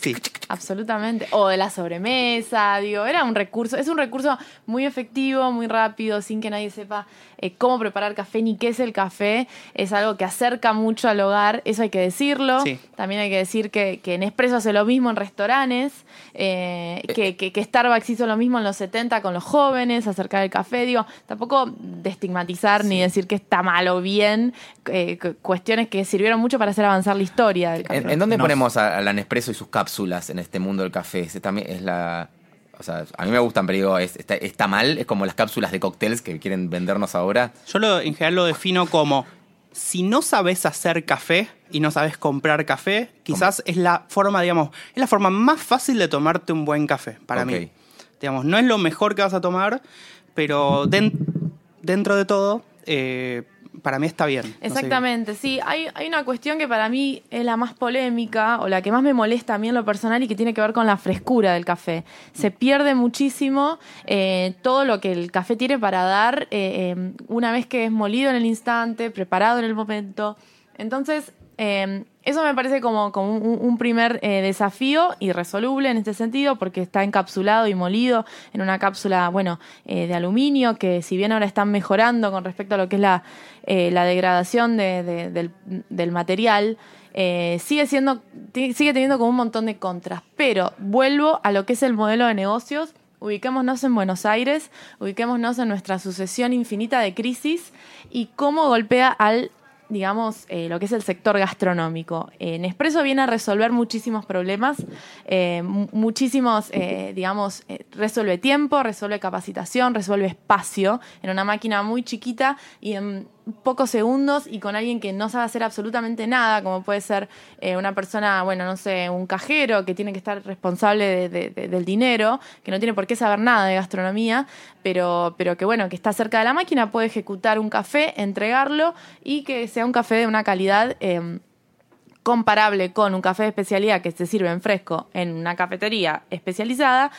Sí. Absolutamente. O de la sobremesa, digo, era un recurso, es un recurso muy efectivo, muy rápido, sin que nadie sepa eh, cómo preparar café ni qué es el café. Es algo que acerca mucho al hogar, eso hay que decirlo. Sí. También hay que decir que, que Nespresso hace lo mismo en restaurantes, eh, que, que- que Starbucks hizo lo mismo en los 70 con los jóvenes, acercar el café. Digo, tampoco de estigmatizar ni decir que está mal o bien, eh, cu- cuestiones que sirvieron mucho para hacer avanzar la historia del café. ¿En, en dónde No. ponemos a, a la Nespresso y sus cápsulas en este mundo del café? Ese también es la. O sea, a mí me gustan, pero digo, ¿es- está, está mal? ¿Es como las cápsulas de cócteles que quieren vendernos ahora? Yo lo, en general lo defino como, si no sabes hacer café y no sabes comprar café, quizás es la forma, digamos, es la forma más fácil de tomarte un buen café, para Ok. mí. Digamos, no es lo mejor que vas a tomar, pero den- dentro de todo, eh, para mí está bien. Exactamente, sí. Hay, hay una cuestión que para mí es la más polémica o la que más me molesta a mí en lo personal y que tiene que ver con la frescura del café. Se pierde muchísimo eh, todo lo que el café tiene para dar eh, eh, una vez que es molido en el instante, preparado en el momento. Entonces, eh, eso me parece como, un, primer eh, desafío irresoluble en este sentido, porque está encapsulado y molido en una cápsula, bueno, eh, de aluminio, que si bien ahora están mejorando con respecto a lo que es la, eh, la degradación de- de- del, material, eh, sigue siendo, sigue teniendo como un montón de contras. Pero vuelvo a lo que es el modelo de negocios. Ubiquémonos en Buenos Aires, ubiquémonos en nuestra sucesión infinita de crisis y cómo golpea al digamos, eh, lo que es el sector gastronómico. Eh, Nespresso viene a resolver muchísimos problemas, eh, mu- muchísimos, eh, digamos, eh, resuelve tiempo, resuelve capacitación, resuelve espacio en una máquina muy chiquita y en pocos segundos y con alguien que no sabe hacer absolutamente nada, como puede ser eh, una persona, bueno, no sé, un cajero que tiene que estar responsable de- de- de- del dinero, que no tiene por qué saber nada de gastronomía, pero, pero que bueno, que está cerca de la máquina, puede ejecutar un café, entregarlo y que sea un café de una calidad eh, comparable con un café de especialidad que se sirve en fresco en una cafetería especializada,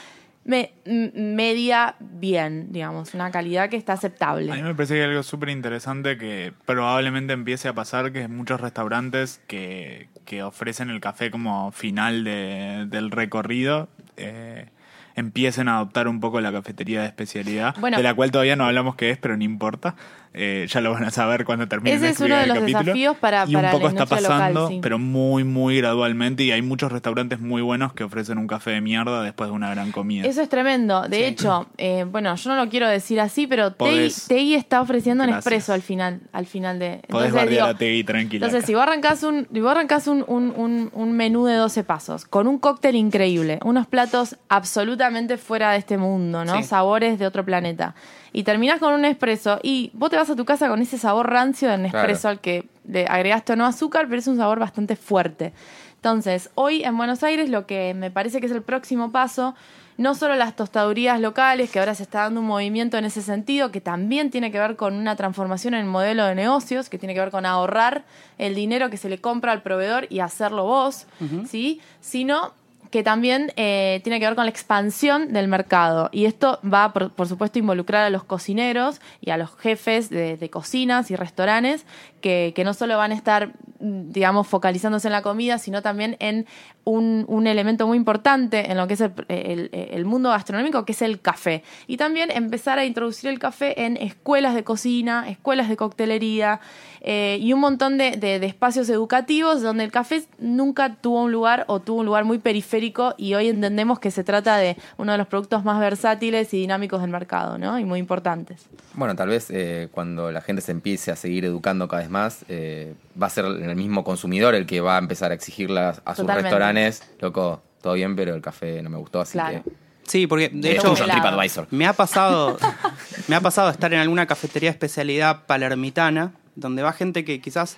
me- media bien, digamos, una calidad que está A mí aceptable. me parece que hay algo súper interesante que probablemente empiece a pasar, que muchos restaurantes que, que ofrecen el café como final de- del recorrido eh, empiecen a adoptar un poco la cafetería de especialidad, Bueno. de la cual todavía no hablamos qué es, pero no importa. Eh, ya lo van a saber cuando termine Ese es uno de los desafíos para- y un para poco la está local, pasando, sí. pero muy, muy gradualmente. Y hay muchos restaurantes muy buenos que ofrecen un café de mierda después de una gran comida. Eso es tremendo. De hecho, eh, bueno, yo no lo quiero decir así, pero Tei, Podés. Tei está ofreciendo un expreso al final, al final de. Podés Entonces, bardear digo, a Tegui tranquila. Entonces, acá. si vos arrancás, un, si vos arrancás un, un- un- un menú de 12 pasos, con un cóctel increíble, unos platos absolutamente fuera de este mundo, ¿no? Sí. Sabores de otro planeta. Y terminás con un espresso y vos te vas a tu casa con ese sabor rancio del espresso Claro. al que le agregaste o no azúcar, pero es un sabor bastante fuerte. Entonces, hoy en Buenos Aires lo que me parece que es el próximo paso, no solo las tostadurías locales, que ahora se está dando un movimiento en ese sentido, que también tiene que ver con una transformación en el modelo de negocios, que tiene que ver con ahorrar el dinero que se le compra al proveedor y hacerlo vos, ¿sí? Sino que también eh, tiene que ver con la expansión del mercado. Y esto va, por, por supuesto, a involucrar a los cocineros y a los jefes de, de cocinas y restaurantes, que, no solo van a estar, digamos, focalizándose en la comida, sino también en un, elemento muy importante en lo que es el, mundo gastronómico, que es el café. Y también empezar a introducir el café en escuelas de cocina, escuelas de coctelería eh, y un montón de espacios educativos donde el café nunca tuvo un lugar o tuvo un lugar muy periférico y hoy entendemos que se trata de uno de los productos más versátiles y dinámicos del mercado, ¿no? Y muy importantes. Bueno, tal vez eh, cuando la gente se empiece a seguir educando cada vez más, eh, va a ser el mismo consumidor el que va a empezar a exigirle a, sus Totalmente. restaurantes, loco, todo bien, pero el café no me gustó, así Claro. que... Sí, porque de Es hecho. TripAdvisor. me ha pasado me ha pasado estar en alguna cafetería de especialidad palermitana donde va gente que quizás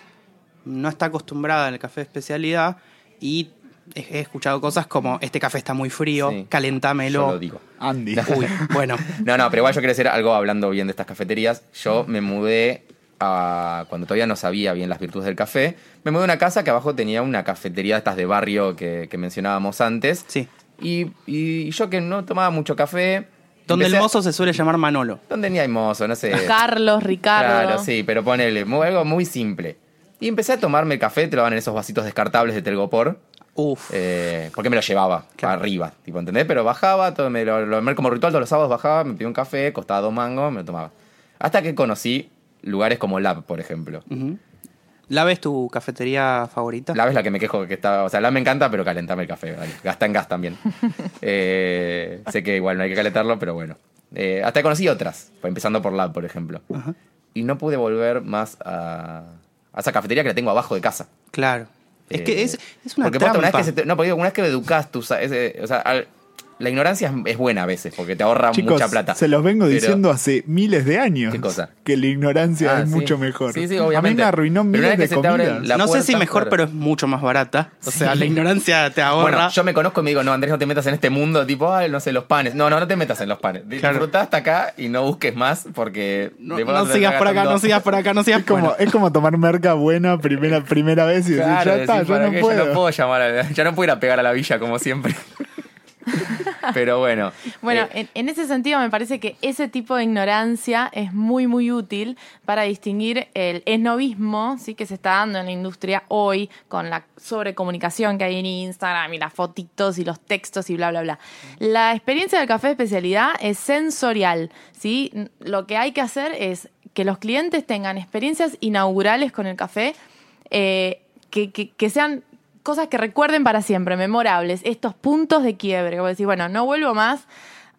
no está acostumbrada al café de especialidad y he he escuchado cosas como este café está muy frío, Sí. calentámelo. Yo lo digo. Andy. Uy, bueno, No, no, pero igual yo quiero decir algo hablando bien de estas cafeterías. Yo me mudé a, cuando todavía no sabía bien las virtudes del café. Me mudé a una casa que abajo tenía una cafetería de estas de barrio que, que mencionábamos antes. sí. Y, y yo que no tomaba mucho café. Donde el a- mozo se suele llamar Manolo. Donde ni hay mozo, no sé. Carlos, Ricardo. Claro, sí, pero ponele, muy- algo muy simple. Y empecé a tomarme el café, te lo dan en esos vasitos descartables de Telgopor. Uf. Eh, porque me lo llevaba Claro. para arriba, tipo, ¿entendés? Pero bajaba, todo, me lo, lo- como ritual todos los sábados bajaba, me pedía un café, costaba dos mangos, me lo tomaba. Hasta que conocí lugares como Lab, por ejemplo. Ujú. ¿La ves tu cafetería favorita? Lab es la que me quejo que está, o sea, Lab me encanta, pero calentame el café, vale. Gasta en gas también. Eh, sé que igual no hay que calentarlo, pero bueno. Eh, hasta conocí otras, fue empezando por Lab, por ejemplo. Y no pude volver más a, a esa cafetería que la tengo abajo de casa. Claro. Es Eh, que es, es una porque posta, trampa. una vez que se te- no, porque digo, una vez que educas tus, ese- o sea, al- la ignorancia es, buena a veces porque te ahorra Chicos, mucha plata. se los vengo Pero- diciendo hace miles de años. ¿Qué cosa? Que la ignorancia Ah, es sí. mucho mejor. Sí, sí, A mí obviamente. me arruinó miles de comidas. no sé si mejor, pero es mucho más barata. O sea, la ignorancia te ahorra. Bueno, yo me conozco y me digo, no, Andrés, no te metas en este mundo, tipo, ay, no sé, los panes. No, no, no te metas en los panes. Claro. Disfrutá hasta acá y no busques más porque... no, sigas por acá, no sigas por acá, no sigas Es como, Bueno, es como tomar merca buena primera, primera vez y decir, Claro, ya está, yo ¿para no puedo. Ya no puedo llamar a, ya no puedo ir a pegar a la villa como siempre. Pero bueno. Bueno, eh, en, en ese sentido me parece que ese tipo de ignorancia es muy, muy útil para distinguir el esnovismo ¿sí? que se está dando en la industria hoy con la sobrecomunicación que hay en Instagram y las fotitos y los textos y bla, bla, bla. La experiencia del café de especialidad es sensorial. ¿sí? Lo que hay que hacer es que los clientes tengan experiencias inaugurales con el café eh, que, que- que sean cosas que recuerden para siempre, memorables, estos puntos de quiebre. Como decir, bueno, no vuelvo más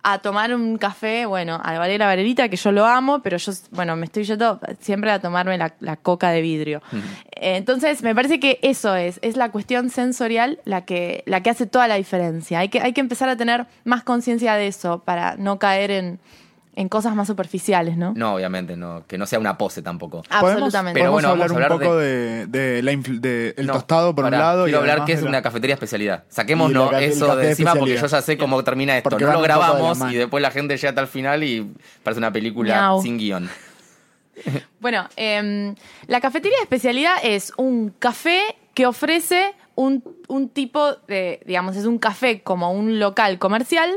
a tomar un café, bueno, a Valera Varelita, que yo lo amo, pero yo, bueno, me estoy yendo siempre a tomarme la, la coca de vidrio. Entonces, me parece que eso es, es la cuestión sensorial la que, la que hace toda la diferencia. Hay que, hay que empezar a tener más conciencia de eso para no caer en, en cosas más superficiales, ¿no? No, obviamente, no, que no sea una pose tampoco. Absolutamente. Pero ¿Podemos bueno, hablar vamos a un hablar poco de, de la infl- de el No, tostado por pará, un lado Quiero y hablar que es de la- una cafetería especialidad. Saquémonos la eso de de encima porque yo ya sé cómo termina esto. Porque no lo un de la grabamos y después la gente llega hasta el final y parece una película Miau. sin guion. Bueno, em, la cafetería de especialidad es un café que ofrece un, un tipo de, digamos, es un café como un local comercial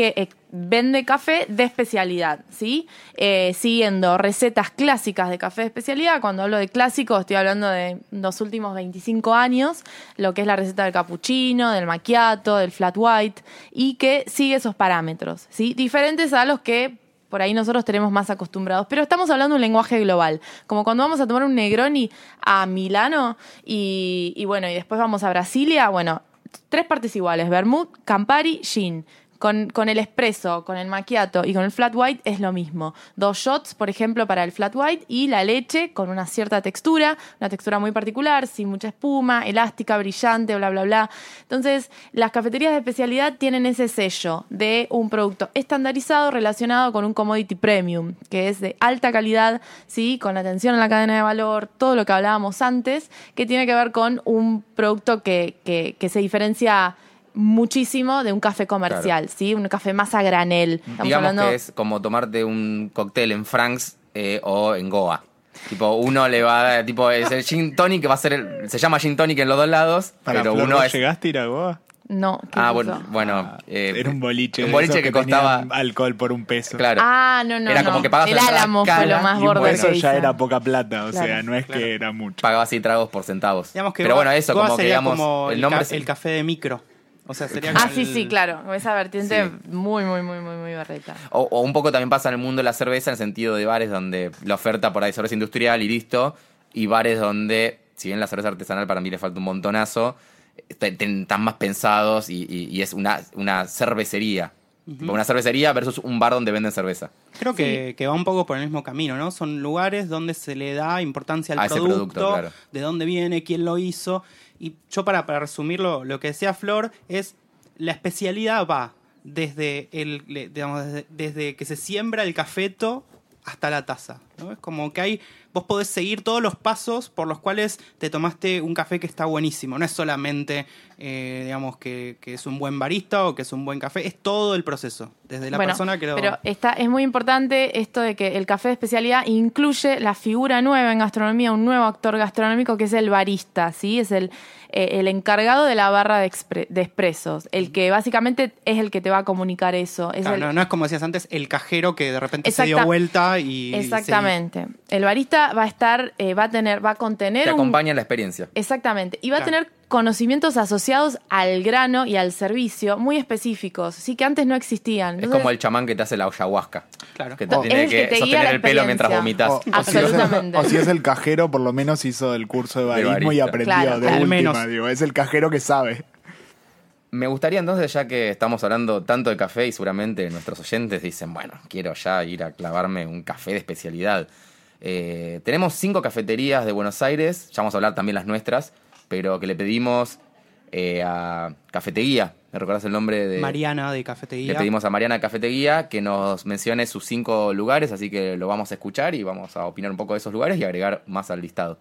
que eh, vende café de especialidad, ¿sí? Eh, siguiendo recetas clásicas de café de especialidad. Cuando hablo de clásico, estoy hablando de los últimos 25 años, lo que es la receta del cappuccino, del macchiato, del flat white, y que sigue esos parámetros, ¿sí? Diferentes a los que por ahí nosotros tenemos más acostumbrados. Pero estamos hablando un lenguaje global. Como cuando vamos a tomar un Negroni a Milano y, y bueno, y después vamos a Brasilia, bueno, tres partes iguales, Vermouth, Campari, Gin. Con, con el espresso, con el macchiato y con el flat white es lo mismo. Dos shots, por ejemplo, para el flat white y la leche con una cierta textura, una textura muy particular, sin mucha espuma, elástica, brillante, bla, bla, bla. Entonces, las cafeterías de especialidad tienen ese sello de un producto estandarizado relacionado con un commodity premium, que es de alta calidad, ¿sí? con atención a la cadena de valor, todo lo que hablábamos antes, que tiene que ver con un producto que, que, que se diferencia muchísimo de un café comercial, ¿sí? Un café más a granel. Estamos Digamos hablando que es como tomarte un cóctel en Franks eh, o en Goa. Tipo, uno le va a dar, tipo, es el gin tonic que va a ser, el- se llama gin tonic en los dos lados, Para pero Flor, uno ¿vos es... llegaste a ir a Goa? No, ¿qué Ah, bueno, bueno. eh, Era un boliche. Un boliche que, costaba... alcohol por un peso. Claro. Ah, no, no, Era no. como que pagabas El álamo fue lo más peso que ya era poca plata, o Claro. sea, no es que era mucho. Pagaba así tragos por centavos. Digamos que pero Goa- bueno, eso, Goa como que digamos, como el nombre... ca- es- el café de micro. O sea, sería Ah, sí, el- sí, claro. Esa vertiente Sí. muy, muy, muy, muy, muy berreta. O, o un poco también pasa en el mundo de la cerveza en el sentido de bares donde la oferta por ahí es cerveza industrial y listo, y bares donde, si bien la cerveza artesanal para mí le falta un montonazo, están más pensados y, y- y es una, una cervecería. Una cervecería versus un bar donde venden cerveza. Creo que, que va un poco por el mismo camino, ¿no? Son lugares donde se le da importancia al A ese producto, producto, claro. de dónde viene, quién lo hizo. Y yo para, para resumirlo, lo que decía Flor es, la especialidad va desde, el, digamos, desde, desde que se siembra el cafeto hasta la taza. ¿No? Es como que hay, vos podés seguir todos los pasos por los cuales te tomaste un café que está buenísimo. No es solamente, eh, digamos, que, que es un buen barista o que es un buen café, es todo el proceso. Desde la Bueno, persona que lo... Pero está, es muy importante esto de que el café de especialidad incluye la figura nueva en gastronomía, un nuevo actor gastronómico que es el barista, ¿sí? Es el, eh, el encargado de la barra de, expre- de expresos, el que básicamente es el que te va a comunicar eso. Es Claro, el- no, no es como decías antes, el cajero que de repente se dio vuelta y. Exactamente. El barista va a estar, eh, va a tener, va a contener Te un- acompaña en la experiencia. Exactamente. Y va a tener conocimientos asociados al grano y al servicio muy específicos, sí que antes no existían. Es como el chamán que te hace la ayahuasca. Claro. Que te O tiene es que que, te guía sostener la el pelo mientras vomitas. O, o si es el, Absolutamente. o si es el cajero, por lo menos hizo el curso de barismo y aprendió Claro, de al última, menos. digo. Es el cajero que sabe. Me gustaría entonces, ya que estamos hablando tanto de café y seguramente nuestros oyentes dicen, bueno, quiero ya ir a clavarme un café de especialidad. Eh, tenemos cinco cafeterías de Buenos Aires, ya vamos a hablar también las nuestras, pero que le pedimos eh, a Cafetería, ¿me recordás el nombre de...? Mariana de Cafetería. Le pedimos a Mariana Cafetería que nos mencione sus cinco lugares, así que lo vamos a escuchar y vamos a opinar un poco de esos lugares y agregar más al listado.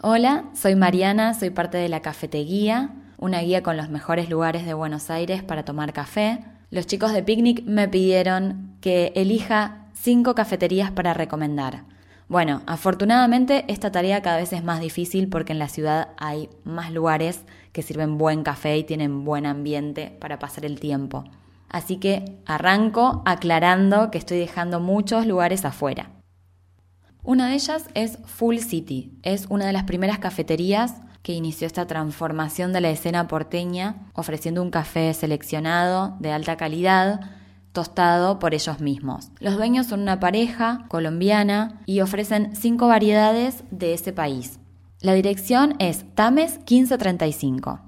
Hola, soy Mariana, soy parte de la Cafeteguía, una guía con los mejores lugares de Buenos Aires para tomar café. Los chicos de Picnic me pidieron que elija cinco cafeterías para recomendar. Bueno, afortunadamente esta tarea cada vez es más difícil porque en la ciudad hay más lugares que sirven buen café y tienen buen ambiente para pasar el tiempo. Así que arranco aclarando que estoy dejando muchos lugares afuera. Una de ellas es Full City. Es una de las primeras cafeterías que inició esta transformación de la escena porteña, ofreciendo un café seleccionado, de alta calidad, tostado por ellos mismos. Los dueños son una pareja colombiana y ofrecen cinco variedades de ese país. La dirección es Tames 1535.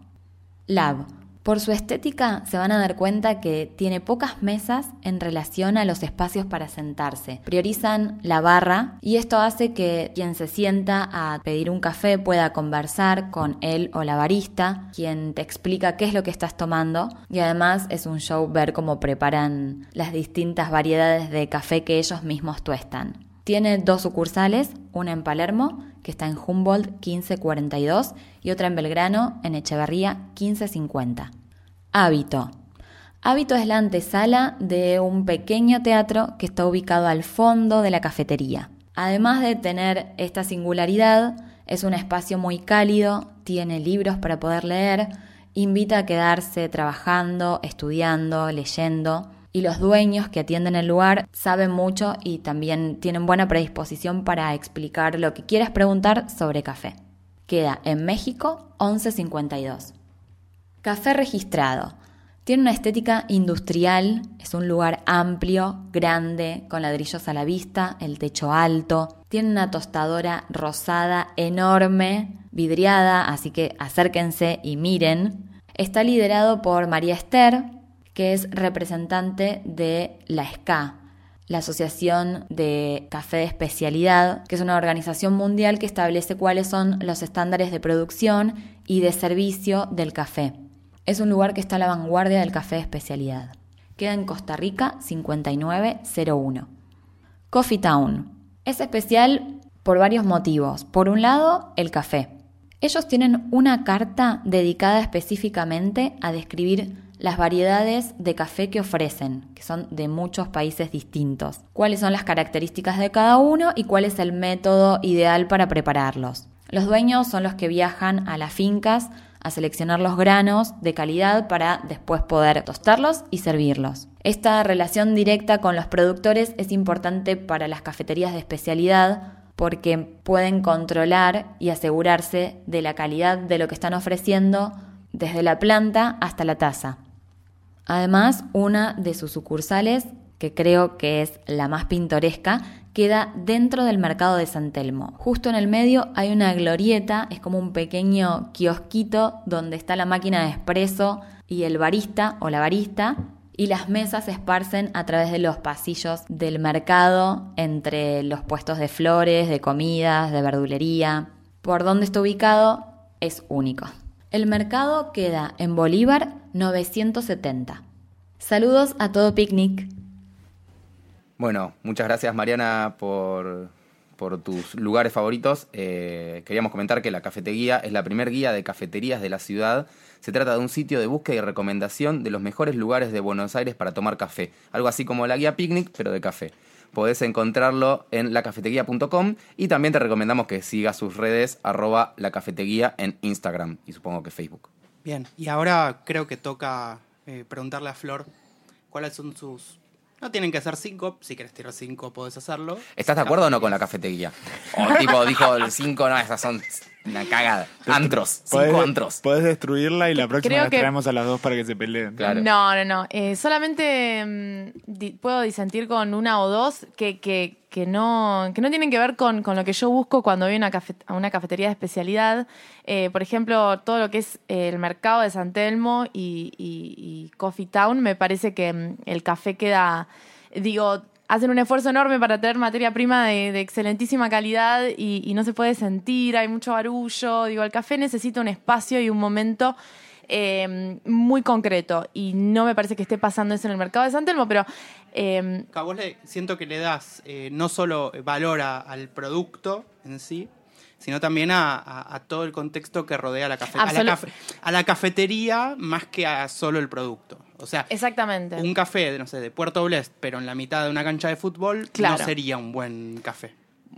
Lab, Por su estética se van a dar cuenta que tiene pocas mesas en relación a los espacios para sentarse. Priorizan la barra y esto hace que quien se sienta a pedir un café pueda conversar con él o la barista, quien te explica qué es lo que estás tomando y además es un show ver cómo preparan las distintas variedades de café que ellos mismos tuestan. Tiene dos sucursales, una en Palermo, que está en Humboldt 1542, y otra en Belgrano, en Echeverría 1550. Hábito. Hábito es la antesala de un pequeño teatro que está ubicado al fondo de la cafetería. Además de tener esta singularidad, es un espacio muy cálido, tiene libros para poder leer, invita a quedarse trabajando, estudiando, leyendo y los dueños que atienden el lugar saben mucho y también tienen buena predisposición para explicar lo que quieras preguntar sobre café. Queda en México 1152. Café registrado. Tiene una estética industrial, es un lugar amplio, grande, con ladrillos a la vista, el techo alto. Tiene una tostadora rosada enorme, vidriada, así que acérquense y miren. Está liderado por María Esther, que es representante de la SCA, la Asociación de Café de Especialidad, que es una organización mundial que establece cuáles son los estándares de producción y de servicio del café. Es un lugar que está a la vanguardia del café de especialidad. Queda en Costa Rica 5901. Coffee Town. Es especial por varios motivos. Por un lado, el café. Ellos tienen una carta dedicada específicamente a describir las variedades de café que ofrecen, que son de muchos países distintos, cuáles son las características de cada uno y cuál es el método ideal para prepararlos. Los dueños son los que viajan a las fincas a seleccionar los granos de calidad para después poder tostarlos y servirlos. Esta relación directa con los productores es importante para las cafeterías de especialidad porque pueden controlar y asegurarse de la calidad de lo que están ofreciendo desde la planta hasta la taza. Además, una de sus sucursales, que creo que es la más pintoresca, queda dentro del mercado de San Telmo. Justo en el medio hay una glorieta, es como un pequeño kiosquito donde está la máquina de espresso y el barista o la barista. Y las mesas se esparcen a través de los pasillos del mercado, entre los puestos de flores, de comidas, de verdulería. Por donde está ubicado es único. El mercado queda en Bolívar 970. Saludos a todo picnic. Bueno, muchas gracias Mariana por, por tus lugares favoritos. Eh, queríamos comentar que la cafetería es la primer guía de cafeterías de la ciudad. Se trata de un sitio de búsqueda y recomendación de los mejores lugares de Buenos Aires para tomar café. Algo así como la guía picnic, pero de café. Podés encontrarlo en lacafetería.com y también te recomendamos que sigas sus redes arroba lacafetería en Instagram y supongo que Facebook. Bien, y ahora creo que toca eh, preguntarle a Flor cuáles son sus no tienen que ser cinco, si quieres tirar cinco puedes hacerlo. ¿Estás de acuerdo o no con la cafetería? O tipo dijo el cinco, no, esas son una cagada. Antros, cinco antros. Podés destruirla y la próxima Creo que- traemos a las dos para que se peleen. Claro. No, no, no. Eh, solamente mm, di- puedo disentir con una o dos que, que, que, no, que no tienen que ver con, con lo que yo busco cuando voy a una, cafe- a una cafetería de especialidad. Eh, por ejemplo, todo lo que es el mercado de San Telmo y, y- y Coffee Town, me parece que mm, el café queda, digo, hacen un esfuerzo enorme para tener materia prima de, excelentísima calidad y, no se puede sentir, hay mucho barullo. Digo, el café necesita un espacio y un momento eh, muy concreto y no me parece que esté pasando eso en el mercado de San Telmo, pero eh, vos siento que le das eh, no solo valor al producto en sí, sino también a, a- a todo el contexto que rodea la a, la cafe- a la cafetería más que a solo el producto. O sea, exactamente. un café, de, no sé, de Puerto Blest, pero en la mitad de una cancha de fútbol, Claro. no sería un buen café,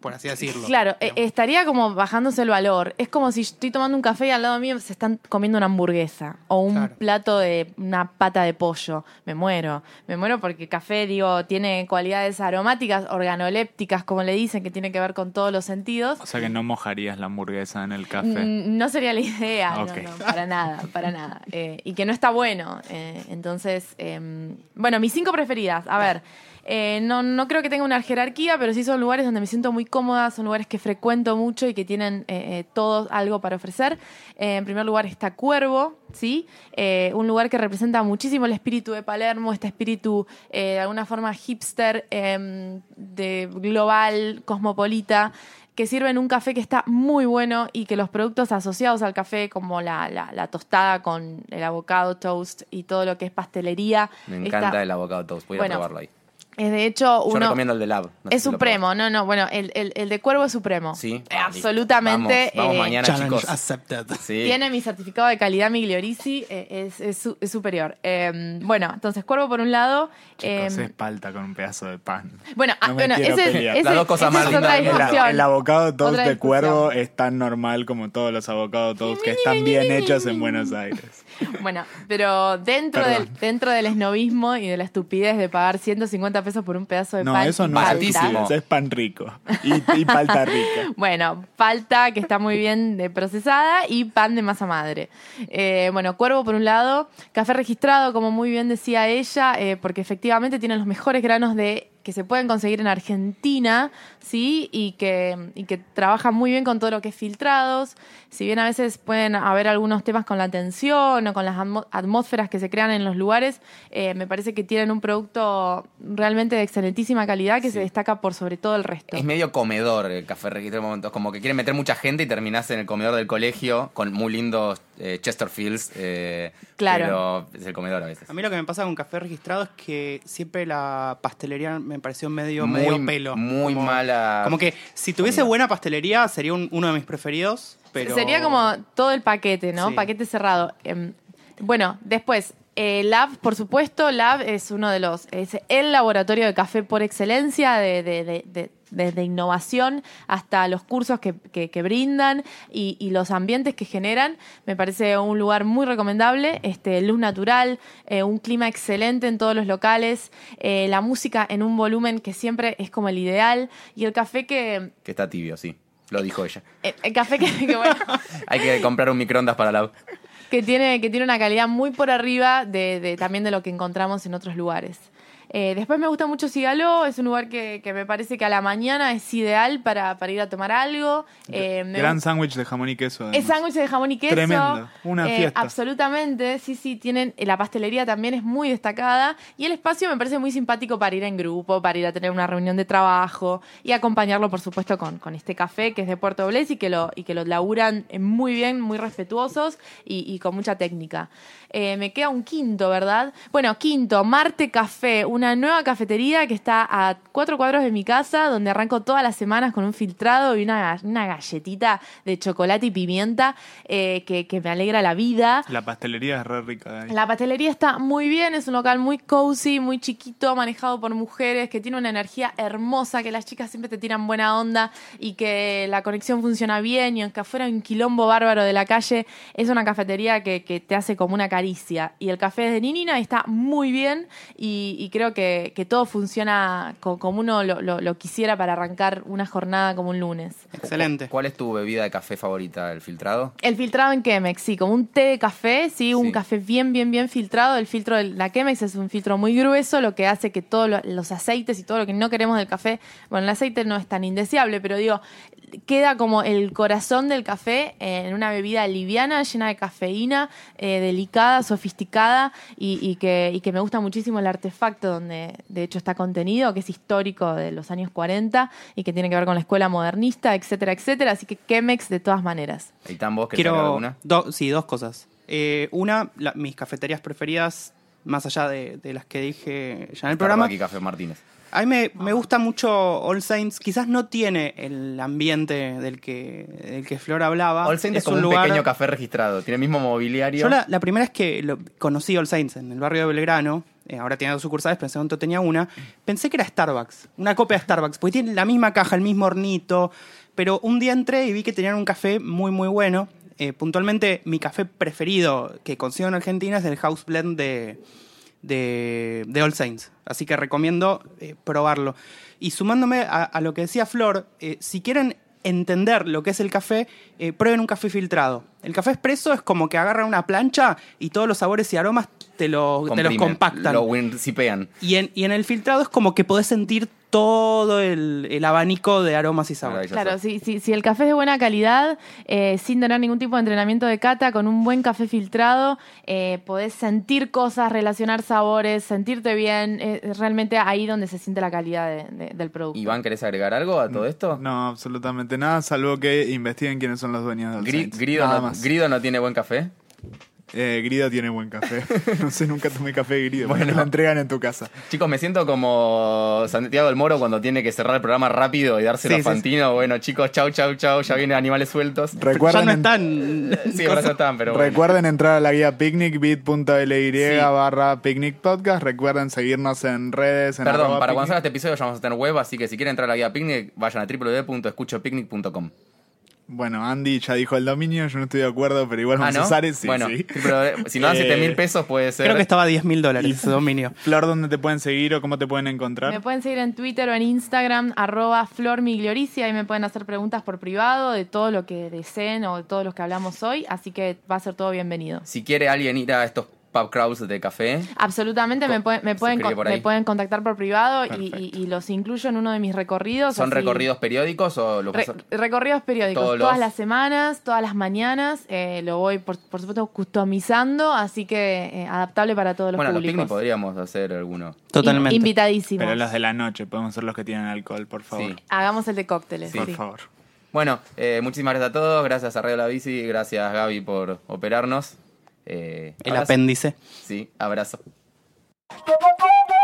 por así decirlo. Claro, eh, digamos. estaría como bajándose el valor. Es como si estoy tomando un café y al lado mío se están comiendo una hamburguesa o un Claro. plato de una pata de pollo. Me muero. Me muero porque el café, digo, tiene cualidades aromáticas, organolépticas, como le dicen, que tiene que ver con todos los sentidos. O sea que no mojarías la hamburguesa en el café. No sería la idea, no, no, para nada, para nada. Eh, y que no está bueno. Eh, entonces, em, bueno, mis cinco preferidas. A ver, Eh, no, no creo que tenga una jerarquía, pero sí son lugares donde me siento muy cómoda, son lugares que frecuento mucho y que tienen eh, eh, todos algo para ofrecer. Eh, en primer lugar está Cuervo, ¿sí? Eh, un lugar que representa muchísimo el espíritu de Palermo, este espíritu eh, de alguna forma hipster, de global, cosmopolita que sirven un café que está muy bueno y que los productos asociados al café, como la, la- la tostada con el avocado toast y todo lo que es pastelería, Me encanta está- el avocado toast. Voy a probarlo ahí. Es de hecho Yo uno... recomiendo el de Lab. no es supremo, no, no, bueno, el, el- el de cuervo es supremo. Sí. Eh, Ah, absolutamente. Vamos, vamos eh, mañana, Challenge chicos. accepted. Sí. Tiene mi certificado de calidad Migliorisi, eh, es, es su- es superior. Eh, bueno, entonces cuervo por un lado. Chicos, eh, es palta con un pedazo de pan. bueno, ah, No me bueno ese, Las dos cosas más. El, el avocado toast de cuervo es tan normal como todos los avocados toast que están bien hechos en Buenos Aires. Bueno, pero dentro Perdón. del, dentro del esnovismo y de la estupidez de pagar 150 pesos por un pedazo de No, pan. eso no es eso es pan rico y, y palta rica. Bueno, falta que está muy bien de procesada y pan de masa madre. Eh, bueno, cuervo por un lado, café registrado, como muy bien decía ella, eh, porque efectivamente tienen los mejores granos de que se pueden conseguir en Argentina, ¿sí? Y que, y que trabajan muy bien con todo lo que es filtrados. Si bien a veces pueden haber algunos temas con la atención o con las atmósferas que se crean en los lugares, eh, me parece que tienen un producto realmente de excelentísima calidad que se destaca por sobre todo el resto. Es medio comedor el café registro de momentos. Como que quieren meter mucha gente y terminás en el comedor del colegio con muy lindos eh, Chesterfields. eh, Claro. Pero es el comedor a veces. A mí lo que me pasa con café registrado es que siempre la pastelería me pareció medio, Muy- medio pelo. muy Como- mala Como que si tuviese buena pastelería sería un- uno de mis preferidos, pero... Sería como todo el paquete, ¿no? Sí. Paquete cerrado. Em, bueno, después, eh, Lab, por supuesto, Lab es uno de los, es el laboratorio de café por excelencia, de, de- de- de- desde innovación hasta los cursos que, que- que brindan y, y los ambientes que generan. Me parece un lugar muy recomendable, este, luz natural, eh, un clima excelente en todos los locales, eh, la música en un volumen que siempre es como el ideal y el café que... Que está tibio, sí. Lo dijo ella. El, el café que, que, bueno, Hay que comprar un microondas para la... que tiene, que tiene una calidad muy por arriba de, también de lo que encontramos en otros lugares. Eh, después me gusta mucho Sigaló, es un lugar que, que me parece que a la mañana es ideal para, para ir a tomar algo. Eh, Gran sándwich de jamón y queso. es sándwich de jamón y queso. Tremendo, una Eh, fiesta. Absolutamente, sí, sí, tienen. La pastelería también es muy destacada. Y el espacio me parece muy simpático para ir en grupo, para ir a tener una reunión de trabajo y acompañarlo, por supuesto, con, con este café que es de Puerto Blés y que lo, y que lo laburan muy bien, muy respetuosos y, y con mucha técnica. Eh, me queda un quinto, ¿verdad? Bueno, quinto, Marte Café, una nueva cafetería que está a cuatro cuadros de mi casa, donde arranco todas las semanas con un filtrado y una, una galletita de chocolate y pimienta eh, que, que me alegra la vida. La pastelería es re rica ahí. La pastelería está muy bien, es un local muy cozy, muy chiquito, manejado por mujeres, que tiene una energía hermosa, que las chicas siempre te tiran buena onda y que la conexión funciona bien y aunque afuera hay un quilombo bárbaro de la calle, es una cafetería que, que te hace como una caricia. Y el café es de Ninina y está muy bien y, y creo que, que todo funciona co- como uno lo, lo- lo quisiera para arrancar una jornada como un lunes. Excelente. ¿Cuál es tu bebida de café favorita? ¿El filtrado? El filtrado en Chemex, sí, como un té de café, sí, un Sí. café bien, bien, bien filtrado. El filtro de la Chemex es un filtro muy grueso, lo que hace que todos lo- los aceites y todo lo que no queremos del café, bueno, el aceite no es tan indeseable, pero digo, queda como el corazón del café en una bebida liviana, llena de cafeína, eh, delicada, sofisticada y, y que, y que me gusta muchísimo el artefacto donde de hecho está contenido, que es histórico de los años 40 y que tiene que ver con la escuela modernista, etcétera, etcétera. Así que Chemex de todas maneras. Eitan, vos querés sacar Quiero... alguna? do- sí, dos cosas. Eh, una, la- mis cafeterías preferidas, más allá de, de las que dije ya en el Starbucks programa. y Café Martínez. A mí me, me gusta mucho All Saints. Quizás no tiene el ambiente del que, del que Flor hablaba. All Saints es, como un un lugar- pequeño café registrado. Tiene el mismo mobiliario. Yo la, la primera vez que lo, conocí All Saints en el barrio de Belgrano, eh, ahora tiene dos sucursales, ese momento tenía una, pensé que era Starbucks, una copia de Starbucks, porque tiene la misma caja, el mismo hornito, pero un día entré y vi que tenían un café muy, muy bueno. Eh, puntualmente, mi café preferido que consigo en Argentina es el House Blend de, de, de All Saints. Así que recomiendo eh, probarlo. Y sumándome a, a lo que decía Flor, eh, si quieren entender lo que es el café, eh, prueben un café filtrado. El café expreso es como que agarra una plancha y todos los sabores y aromas te, lo, te los compactan. Lo wincipean. Y en, y en el filtrado es como que podés sentir todo el, el abanico de aromas y sabores. Claro, si, si, si el café es de buena calidad, eh, sin tener ningún tipo de entrenamiento de cata, con un buen café filtrado, eh, podés sentir cosas, relacionar sabores, sentirte bien. eh, Es realmente ahí donde se siente la calidad de- de- del producto. Iván, ¿querés agregar algo a todo esto? No, absolutamente nada, salvo que investiguen quiénes son los dueños del Gri-. Grido, Nada no, más. Grido no tiene buen café. Eh, Grido tiene buen café. no sé, nunca tomé café de Grido. Bueno. Lo entregan en tu casa. Chicos, me siento como Santiago del Moro cuando tiene que cerrar el programa rápido y dárselo Sí, a sí. Bueno, chicos, chau, chau, chau. Ya vienen animales sueltos. ya Recuerden, no en- están. Sí, ahora ya están, pero bueno. recuerden entrar a la guía picnic, bit.ly Sí. barra picnic podcast. Recuerden seguirnos en redes. En Perdón, para salga este episodio ya vamos a tener web, así que si quieren entrar a la guía Picnic, vayan a www.escuchopicnic.com. Bueno, Andy ya dijo el dominio, yo no estoy de acuerdo, pero igual Ah, vamos ¿no? a usar ese. bueno, sí. pero si no dan Eh, 7 mil pesos puede ser. Creo que estaba a 10 mil dólares ese dominio. Flor, ¿dónde te pueden seguir o cómo te pueden encontrar? Me pueden seguir en Twitter o en Instagram, arroba flormiglioricia, y me pueden hacer preguntas por privado de todo lo que deseen o de todos los que hablamos hoy, así que va a ser todo bienvenido. Si quiere alguien ir a estos pub crawls de café, Absolutamente, me, pueden- me, pueden, me pueden contactar por privado y, Perfecto. y- y los incluyo en uno de mis recorridos. ¿son así- recorridos periódicos o lo que Re- recorridos periódicos, Todos todas los- las semanas, todas las mañanas. eh, lo voy, por, por supuesto, customizando, así que eh, adaptable para todos los Bueno, los picnic públicos. podríamos hacer alguno. Totalmente. In- invitadísimos. Pero los de la noche, podemos ser los que tienen alcohol, por favor. Sí. Hagamos el de cócteles. Sí. Por sí. favor. Bueno, eh, muchísimas gracias a todos. Gracias a Radio La Bici. Gracias, Gaby, por operarnos. Eh, El apéndice. Sí, abrazo.